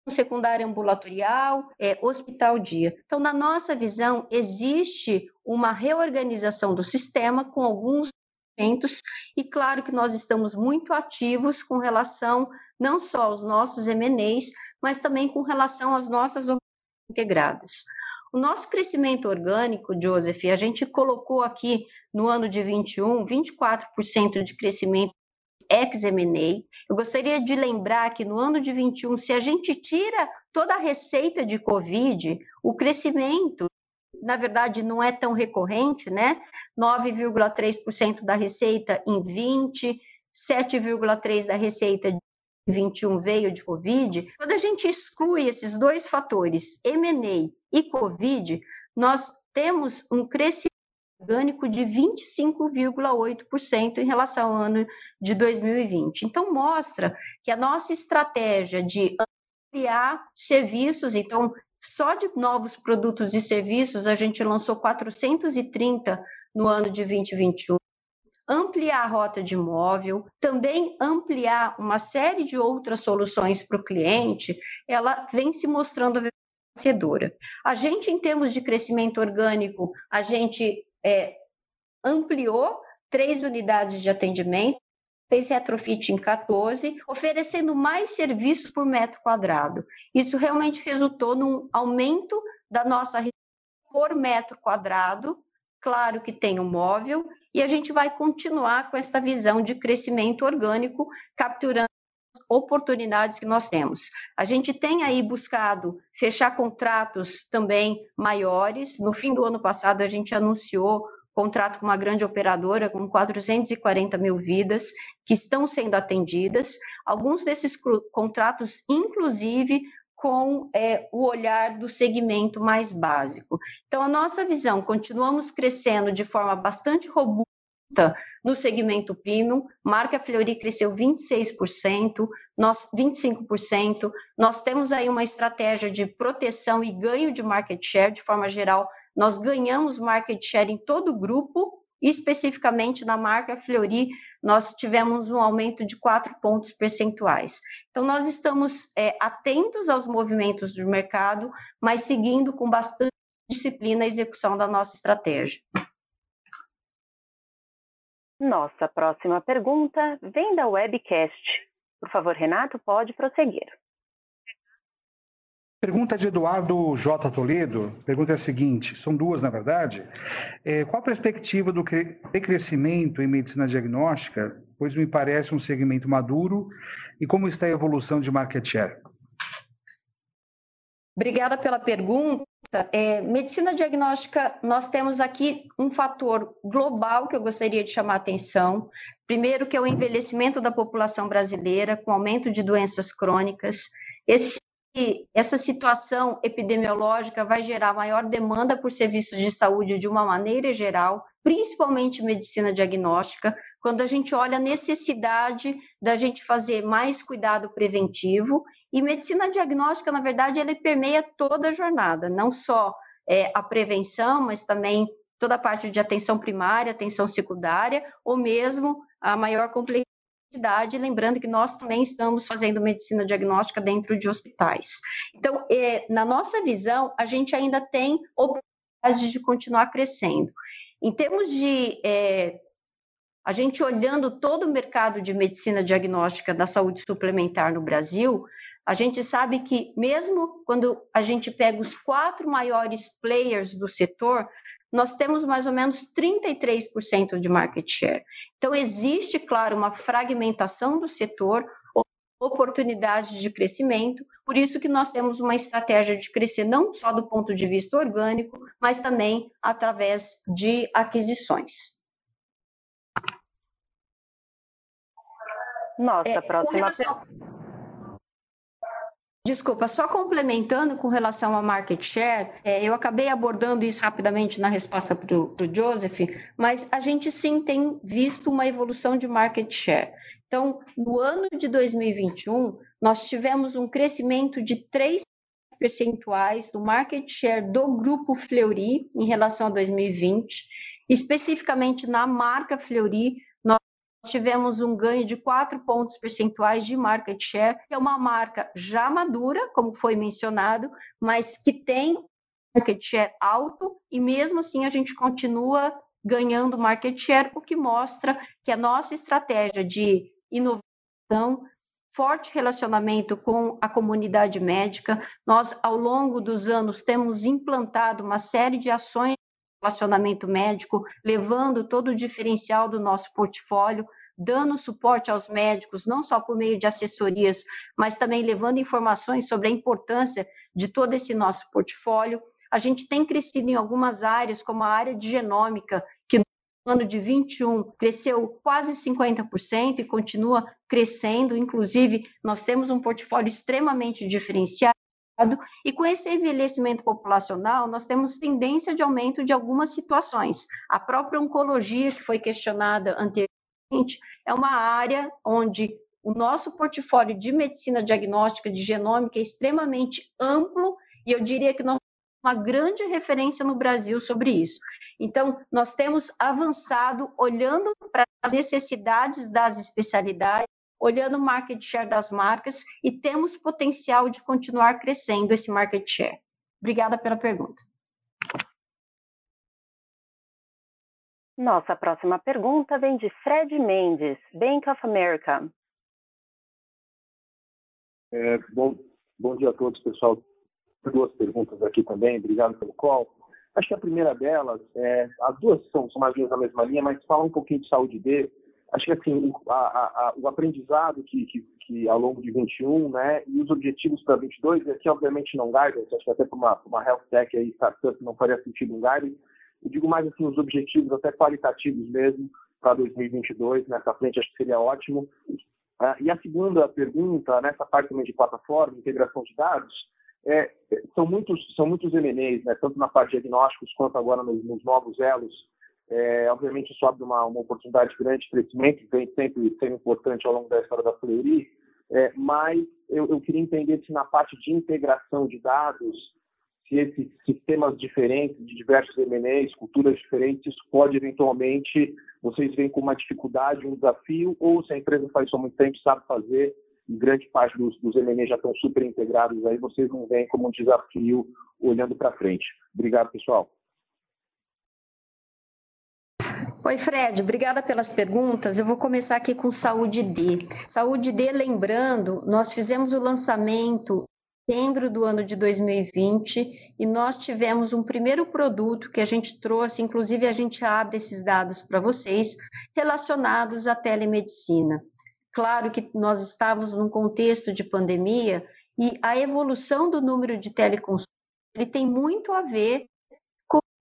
secundária ambulatorial, é, hospital dia. Então, na nossa visão, existe uma reorganização do sistema com alguns eventos e claro que nós estamos muito ativos com relação não só aos nossos MNEs, mas também com relação às nossas integradas. O nosso crescimento orgânico, Joseph, a gente colocou aqui no ano de 21, 24% de crescimento ex-M&A. Eu gostaria de lembrar que no ano de 21, se a gente tira toda a receita de Covid, o crescimento, na verdade, não é tão recorrente, né? 9,3% da receita em 20, 7,3% da receita de 21 veio de Covid. Quando a gente exclui esses dois fatores, M&A e Covid, nós temos um crescimento orgânico de 25,8% em relação ao ano de 2020. Então, mostra que a nossa estratégia de ampliar serviços, então, só de novos produtos e serviços, a gente lançou 430 no ano de 2021, ampliar a rota de imóvel, também ampliar uma série de outras soluções para o cliente, ela vem se mostrando vencedora. A gente, em termos de crescimento orgânico, a gente é, ampliou três unidades de atendimento, fez retrofit em 14, oferecendo mais serviços por metro quadrado. Isso realmente resultou num aumento da nossa por metro quadrado. Claro que tem um móvel, e a gente vai continuar com essa visão de crescimento orgânico, capturando oportunidades que nós temos. A gente tem aí buscado fechar contratos também maiores. No fim do ano passado, a gente anunciou contrato com uma grande operadora com 440 mil vidas que estão sendo atendidas. Alguns desses contratos, inclusive, com é, o olhar do segmento mais básico. Então, a nossa visão, continuamos crescendo de forma bastante robusta no segmento premium, marca Fleury cresceu 26%, nós 25%. Nós temos aí uma estratégia de proteção e ganho de market share de forma geral. Nós ganhamos market share em todo o grupo, especificamente na marca Fleury, nós tivemos um aumento de 4 pontos percentuais. Então, nós estamos é, atentos aos movimentos do mercado, mas seguindo com bastante disciplina a execução da nossa estratégia. Nossa próxima pergunta vem da webcast. Por favor, Renato, pode prosseguir. Pergunta de Eduardo J. Toledo. Pergunta é a seguinte: são duas, na verdade. É, qual a perspectiva do crescimento em medicina diagnóstica, pois me parece um segmento maduro, e como está a evolução de market share? Obrigada pela pergunta. É, medicina diagnóstica, nós temos aqui um fator global que eu gostaria de chamar a atenção. Primeiro, que é o envelhecimento da população brasileira, com aumento de doenças crônicas. Esse essa situação epidemiológica vai gerar maior demanda por serviços de saúde de uma maneira geral, principalmente medicina diagnóstica, quando a gente olha a necessidade da gente fazer mais cuidado preventivo. E medicina diagnóstica, na verdade, ela permeia toda a jornada, não só é, a prevenção, mas também toda a parte de atenção primária, atenção secundária, ou mesmo a maior complexidade lembrando que nós também estamos fazendo medicina diagnóstica dentro de hospitais. Então, é, na nossa visão, a gente ainda tem oportunidade de continuar crescendo. Em termos de é, a gente olhando todo o mercado de medicina diagnóstica da saúde suplementar no Brasil, a gente sabe que mesmo quando a gente pega os quatro maiores players do setor, nós temos mais ou menos 33% de market share. Então, existe, claro, uma fragmentação do setor, oportunidades de crescimento, por isso que nós temos uma estratégia de crescer não só do ponto de vista orgânico, mas também através de aquisições. Nossa, é, próxima relação... Desculpa, só complementando com relação ao market share, é, eu acabei abordando isso rapidamente na resposta para o Joseph, mas a gente sim tem visto uma evolução de market share. Então, no ano de 2021, nós tivemos um crescimento de 3 percentuais do market share do grupo Fleury em relação a 2020, especificamente na marca Fleury, tivemos um ganho de 4 pontos percentuais de market share, que é uma marca já madura, como foi mencionado, mas que tem market share alto e mesmo assim a gente continua ganhando market share, o que mostra que a nossa estratégia de inovação, forte relacionamento com a comunidade médica, nós ao longo dos anos temos implantado uma série de ações relacionamento médico, levando todo o diferencial do nosso portfólio, dando suporte aos médicos, não só por meio de assessorias, mas também levando informações sobre a importância de todo esse nosso portfólio. A gente tem crescido em algumas áreas, como a área de genômica, que no ano de 21 cresceu quase 50% e continua crescendo. Inclusive, nós temos um portfólio extremamente diferenciado. E com esse envelhecimento populacional, nós temos tendência de aumento de algumas situações. A própria oncologia, que foi questionada anteriormente, é uma área onde o nosso portfólio de medicina diagnóstica, de genômica, é extremamente amplo e eu diria que nós uma grande referência no Brasil sobre isso. Então, nós temos avançado olhando para as necessidades das especialidades, olhando o market share das marcas e temos potencial de continuar crescendo esse market share. Obrigada pela pergunta. Nossa próxima pergunta vem de Fred Mendes, Bank of America. É, bom, bom dia a todos, pessoal. Duas perguntas aqui também, obrigado pelo call. Acho que a primeira delas, é, as duas são, são mais ou menos na mesma linha, mas fala um pouquinho de saúde D. Acho que assim, o, a, a, o aprendizado que, que, que, ao longo de 21, né, e os objetivos para 22, e aqui obviamente não guidance, acho que até para uma, uma health tech aí, startup, não faria sentido um guidance, eu digo mais assim, os objetivos até qualitativos mesmo para 2022, nessa frente acho que seria ótimo. Uh, e a segunda pergunta, nessa parte também de plataforma, integração de dados, é, são muitos são muitos M&As, né, tanto na parte de diagnósticos quanto agora nos, nos novos elos. É, obviamente isso abre uma, uma oportunidade grande de crescimento, que vem sempre sendo importante ao longo da história da Fleury, é, mas eu, eu queria entender se na parte de integração de dados se esses sistemas diferentes, de diversos MNEs, culturas diferentes, pode eventualmente, vocês veem como uma dificuldade, um desafio, ou se a empresa faz isso há muito tempo, sabe fazer, e grande parte dos, dos MNEs já estão super integrados aí, vocês não veem como um desafio olhando para frente. Obrigado, pessoal. Oi, Fred, obrigada pelas perguntas. Eu vou começar aqui com Saúde D. Saúde D, lembrando, nós fizemos o lançamento setembro do ano de 2020 e nós tivemos um primeiro produto que a gente trouxe, inclusive a gente abre esses dados para vocês, relacionados à telemedicina. Claro que nós estávamos num contexto de pandemia e a evolução do número de teleconsultas ele tem muito a ver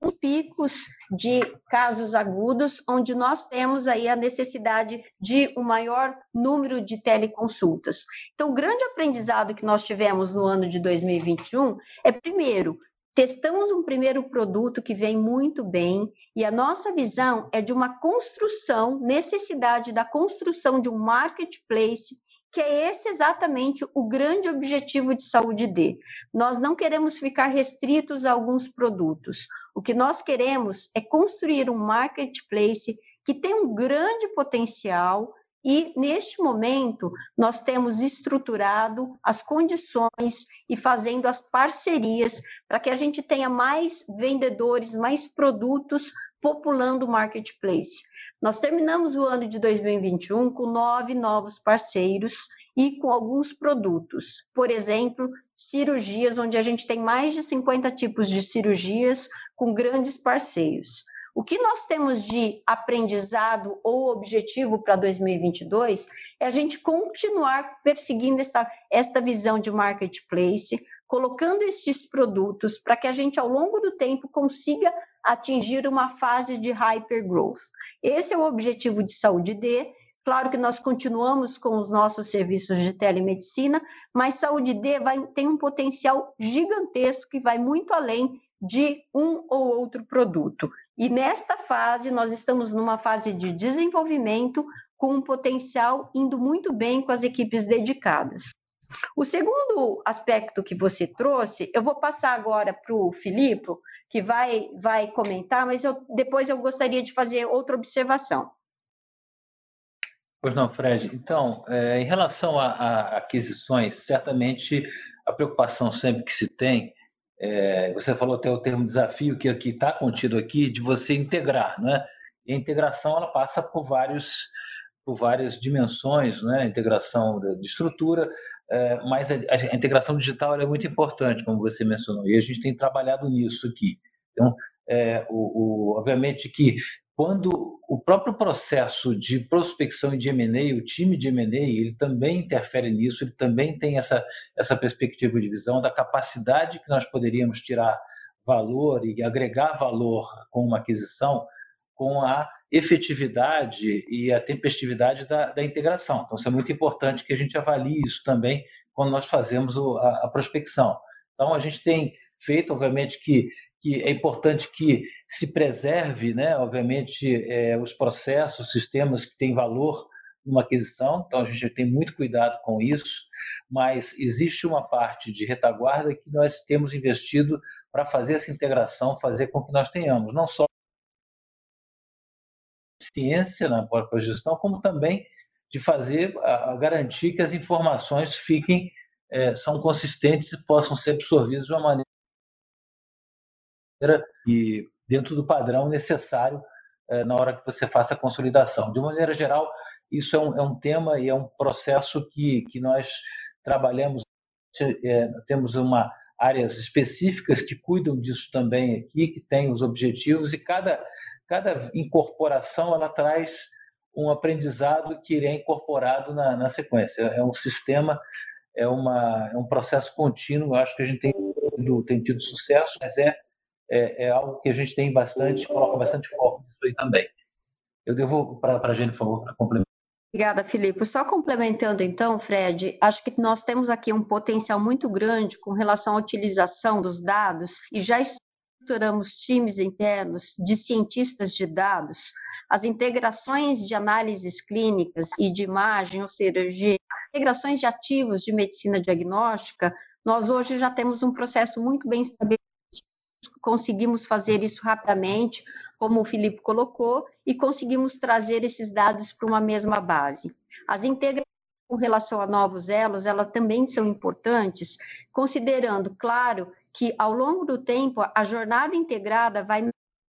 com picos de casos agudos, onde nós temos aí a necessidade de um maior número de teleconsultas. Então, o grande aprendizado que nós tivemos no ano de 2021 é, primeiro, testamos um primeiro produto que vem muito bem e a nossa visão é de uma construção, necessidade da construção de um marketplace que é esse exatamente o grande objetivo de Saúde D. Nós não queremos ficar restritos a alguns produtos. O que nós queremos é construir um marketplace que tem um grande potencial e, neste momento, nós temos estruturado as condições e fazendo as parcerias para que a gente tenha mais vendedores, mais produtos populando o marketplace. Nós terminamos o ano de 2021 com nove novos parceiros e com alguns produtos. Por exemplo, cirurgias, onde a gente tem mais de 50 tipos de cirurgias com grandes parceiros. O que nós temos de aprendizado ou objetivo para 2022 é a gente continuar perseguindo esta, esta visão de marketplace, colocando estes produtos para que a gente, ao longo do tempo, consiga atingir uma fase de hypergrowth. Esse é o objetivo de Saúde D. Claro que nós continuamos com os nossos serviços de telemedicina, mas Saúde D vai, tem um potencial gigantesco que vai muito além de um ou outro produto. E nesta fase, nós estamos numa fase de desenvolvimento com um potencial indo muito bem com as equipes dedicadas. O segundo aspecto que você trouxe, eu vou passar agora para o Filipe, que vai, vai comentar, mas eu, depois eu gostaria de fazer outra observação. Pois não, Fred. Então, é, em relação a, a, aquisições, certamente a preocupação sempre que se tem é, você falou até o termo desafio que aqui está contido aqui de você integrar, né? E a integração ela passa por vários por várias dimensões, né? Integração de estrutura, é, mas a, a, integração digital é muito importante, como você mencionou, e a gente tem trabalhado nisso aqui. Então, é, o, o, obviamente que quando o próprio processo de prospecção e de M&A, o time de M&A, ele também interfere nisso, ele também tem essa, essa perspectiva de visão da capacidade que nós poderíamos tirar valor e agregar valor com uma aquisição, com a efetividade e a tempestividade da, da integração. Então, isso é muito importante que a gente avalie isso também quando nós fazemos o, a, a prospecção. Então, a gente tem feito, obviamente, que que é importante que se preserve, né, obviamente, é, os processos, sistemas que têm valor numa aquisição, então a gente tem muito cuidado com isso, mas existe uma parte de retaguarda que nós temos investido para fazer essa integração, fazer com que nós tenhamos não só ciência na própria gestão, como também de fazer a, a garantir que as informações fiquem é, são consistentes e possam ser absorvidas de uma maneira e dentro do padrão necessário eh, na hora que você faça a consolidação. De maneira geral, isso é um, é um tema e é um processo que, que nós trabalhamos, é, temos uma áreas específicas que cuidam disso também aqui, que têm os objetivos e cada, cada incorporação ela traz um aprendizado que é incorporado na, na sequência. É um sistema, é, uma, é um processo contínuo. Eu acho que a gente tem, tem tido sucesso, mas é é, é algo que a gente tem bastante, coloca bastante foco nisso aí também. Eu devo para a Jenny, por favor, para complementar. Obrigada, Filipe. Só complementando então, Fred, acho que nós temos aqui um potencial muito grande com relação à utilização dos dados e já estruturamos times internos de cientistas de dados, as integrações de análises clínicas e de imagem, ou seja, de integrações de ativos de medicina diagnóstica, nós hoje já temos um processo muito bem estabelecido conseguimos fazer isso rapidamente, como o Filipe colocou, e conseguimos trazer esses dados para uma mesma base. As integrações com relação a novos elos, elas também são importantes, considerando, claro, que ao longo do tempo a jornada integrada vai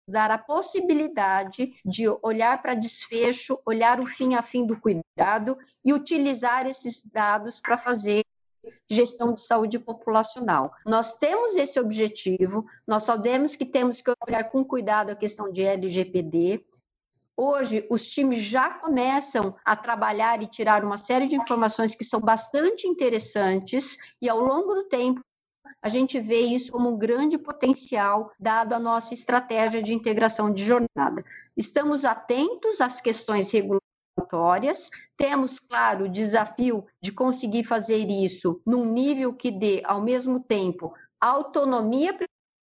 dar a possibilidade de olhar para desfecho, olhar o fim a fim do cuidado e utilizar esses dados para fazer gestão de saúde populacional. Nós temos esse objetivo, nós sabemos que temos que olhar com cuidado a questão de LGPD, Hoje, os times já começam a trabalhar e tirar uma série de informações que são bastante interessantes, e ao longo do tempo, a gente vê isso como um grande potencial, dado a nossa estratégia de integração de jornada. Estamos atentos às questões regulatórias, temos, claro, o desafio de conseguir fazer isso num nível que dê, ao mesmo tempo, autonomia para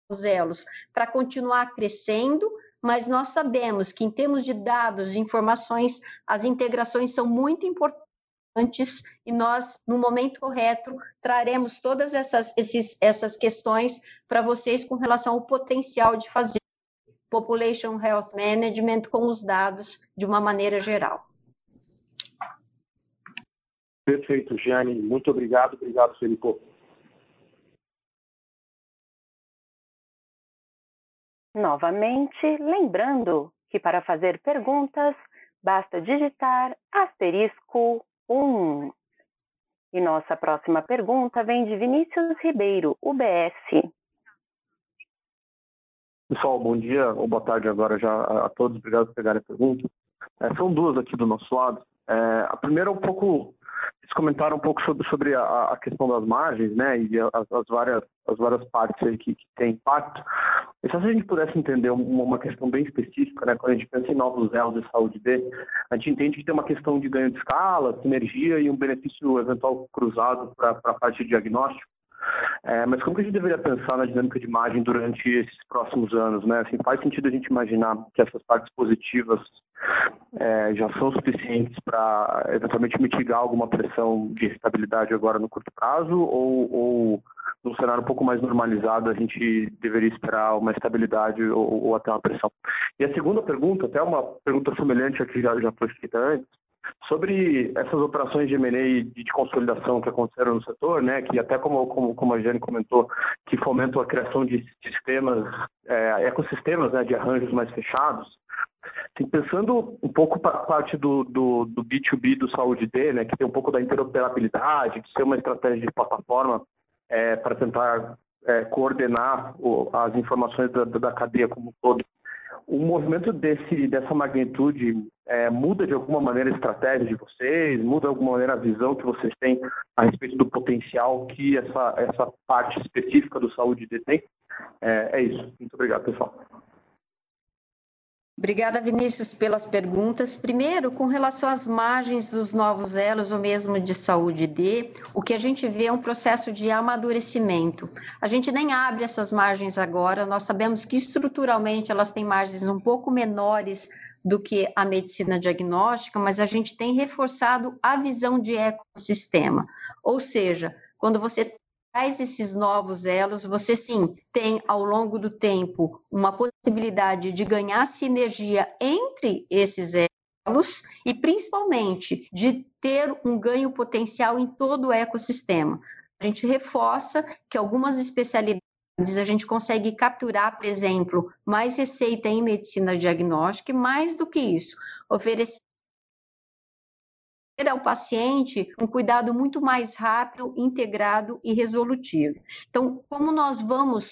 os elos para continuar crescendo, mas nós sabemos que, em termos de dados, de informações, as integrações são muito importantes e nós, no momento correto, traremos todas essas, esses, essas questões para vocês com relação ao potencial de fazer Population Health Management com os dados de uma maneira geral. Perfeito, Gianni. Muito obrigado. Obrigado, Felipe. Novamente, lembrando que para fazer perguntas, basta digitar asterisco 1. E nossa próxima pergunta vem de Vinícius Ribeiro, UBS. Pessoal, bom dia ou boa tarde agora já a todos. Obrigado por pegarem a pergunta. É, são duas aqui do nosso lado. É, a primeira é um pouco vocês comentaram um pouco sobre, sobre a, a questão das margens, né, e as, as, várias, as várias partes aí que, que tem impacto. E se a gente pudesse entender uma, uma questão bem específica, né, quando a gente pensa em novos elos de saúde B, a gente entende que tem uma questão de ganho de escala, sinergia e um benefício eventual cruzado para a parte de diagnóstico. É, mas como que a gente deveria pensar na dinâmica de margem durante esses próximos anos, né? Assim, faz sentido a gente imaginar que essas partes positivas é, já são suficientes para eventualmente mitigar alguma pressão de estabilidade agora no curto prazo ou, ou num cenário um pouco mais normalizado a gente deveria esperar uma estabilidade ou, ou até uma pressão? E a segunda pergunta, até uma pergunta semelhante à que já, já foi feita antes, Sobre essas operações de M&A de consolidação que aconteceram no setor, né, que até como, como, como a Jane comentou, que fomentam a criação de sistemas, é, ecossistemas né, de arranjos mais fechados, assim, pensando um pouco para a parte do, do, do, B2B do Saúde D, né, que tem um pouco da interoperabilidade, de ser uma estratégia de plataforma é, para tentar é, coordenar o, as informações da, da cadeia como um todo o movimento desse, dessa magnitude é, muda de alguma maneira a estratégia de vocês, muda de alguma maneira a visão que vocês têm a respeito do potencial que essa, essa parte específica do saúde tem? É, é isso. Muito obrigado, pessoal. Obrigada, Vinícius, pelas perguntas. Primeiro, com relação às margens dos novos elos, ou mesmo de saúde D, o que a gente vê é um processo de amadurecimento. A gente nem abre essas margens agora, nós sabemos que estruturalmente elas têm margens um pouco menores do que a medicina diagnóstica, mas a gente tem reforçado a visão de ecossistema. Ou seja, quando você traz esses novos elos, você sim tem ao longo do tempo uma possibilidade de ganhar sinergia entre esses elos e principalmente de ter um ganho potencial em todo o ecossistema. A gente reforça que algumas especialidades a gente consegue capturar, por exemplo, mais receita em medicina diagnóstica e mais do que isso, oferecer ao paciente um cuidado muito mais rápido, integrado e resolutivo. Então, como nós vamos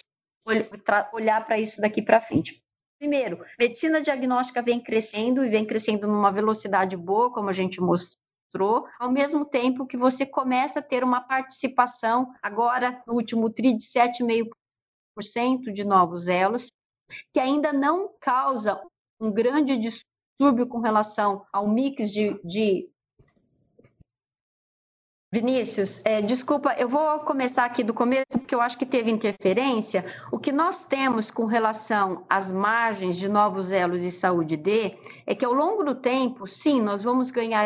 olhar para isso daqui para frente? Primeiro, medicina diagnóstica vem crescendo e vem crescendo numa velocidade boa, como a gente mostrou, ao mesmo tempo que você começa a ter uma participação, agora no último TRI, de 7,5% de novos elos, que ainda não causa um grande distúrbio com relação ao mix de, de Vinícius, é, desculpa, eu vou começar aqui do começo, porque eu acho que teve interferência. O que nós temos com relação às margens de novos elos de saúde D é que ao longo do tempo, sim, nós vamos ganhar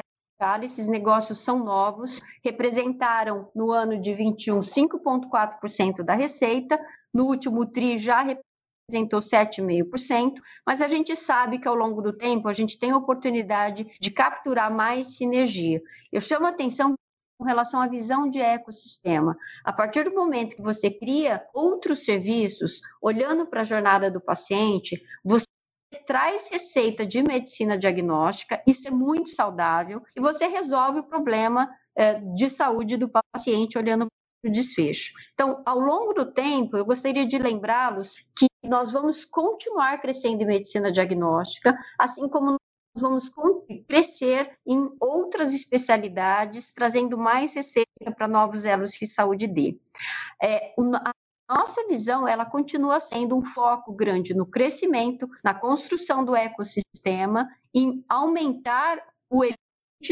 esses negócios são novos, representaram no ano de 21 5,4% da receita, no último TRI já representou 7,5%, mas a gente sabe que ao longo do tempo a gente tem a oportunidade de capturar mais sinergia. Eu chamo a atenção com relação à visão de ecossistema. A partir do momento que você cria outros serviços, olhando para a jornada do paciente, você traz receita de medicina diagnóstica, isso é muito saudável, e você resolve o problema é, de saúde do paciente olhando o desfecho. Então, ao longo do tempo, eu gostaria de lembrá-los que nós vamos continuar crescendo em medicina diagnóstica, assim como vamos crescer em outras especialidades, trazendo mais receita para novos elos de saúde D. É, a nossa visão, ela continua sendo um foco grande no crescimento, na construção do ecossistema, em aumentar o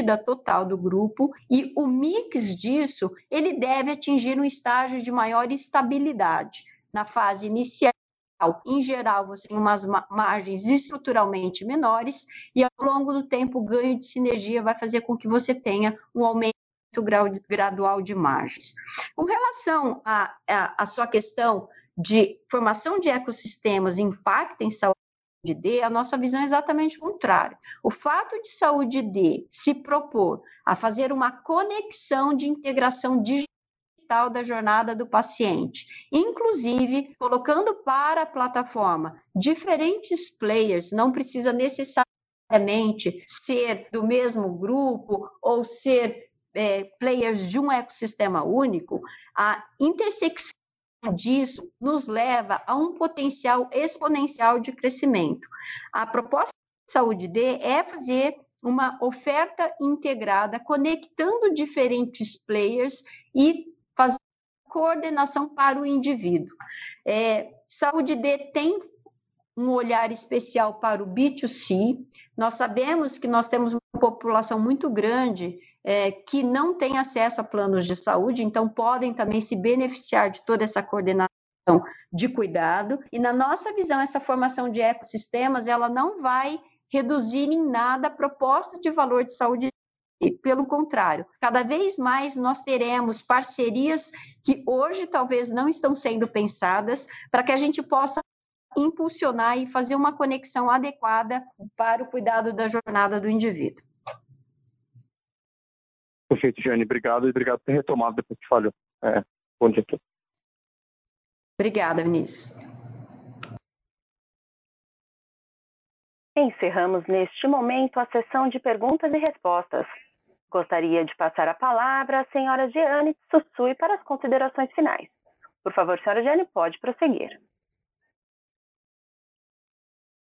da total do grupo e o mix disso ele deve atingir um estágio de maior estabilidade. Na fase inicial, em geral, você tem umas margens estruturalmente menores e ao longo do tempo o ganho de sinergia vai fazer com que você tenha um aumento gradual de margens. Com relação à sua questão de formação de ecossistemas impacto em saúde saúde D, a nossa visão é exatamente o contrário. O fato de saúde D se propor a fazer uma conexão de integração digital da jornada do paciente, inclusive colocando para a plataforma diferentes players, não precisa necessariamente ser do mesmo grupo ou ser é, players de um ecossistema único, a intersecção disso nos leva a um potencial exponencial de crescimento. A proposta de saúde D é fazer uma oferta integrada, conectando diferentes players e coordenação para o indivíduo. É, saúde D tem um olhar especial para o B2C. Nós sabemos que nós temos uma população muito grande é, que não têm acesso a planos de saúde, então podem também se beneficiar de toda essa coordenação de cuidado. E na nossa visão, essa formação de ecossistemas, ela não vai reduzir em nada a proposta de valor de saúde pelo contrário, cada vez mais nós teremos parcerias que hoje talvez não estão sendo pensadas para que a gente possa impulsionar e fazer uma conexão adequada para o cuidado da jornada do indivíduo. Perfeito, Jane. Obrigado e obrigado por ter retomado depois que falhou. É, bom dia a todos. Obrigada, Vinícius. Encerramos neste momento a sessão de perguntas e respostas. Gostaria de passar a palavra à senhora Jeane Sussui para as considerações finais. Por favor, senhora Jeane, pode prosseguir.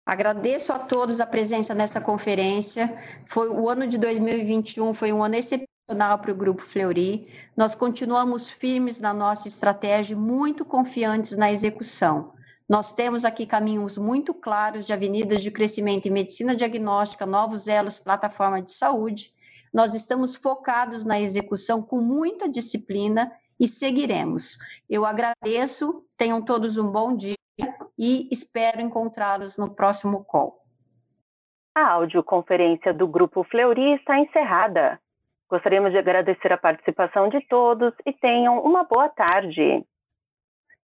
Agradeço a todos a presença nessa conferência. Foi o ano de 2021 foi um ano excepcional para o Grupo Fleury. Nós continuamos firmes na nossa estratégia muito confiantes na execução. Nós temos aqui caminhos muito claros de avenidas de crescimento em medicina diagnóstica, novos elos, plataforma de saúde. Nós estamos focados na execução com muita disciplina e seguiremos. Eu agradeço, tenham todos um bom dia e espero encontrá-los no próximo call. A audioconferência do Grupo Fleury está encerrada. Gostaríamos de agradecer a participação de todos e tenham uma boa tarde.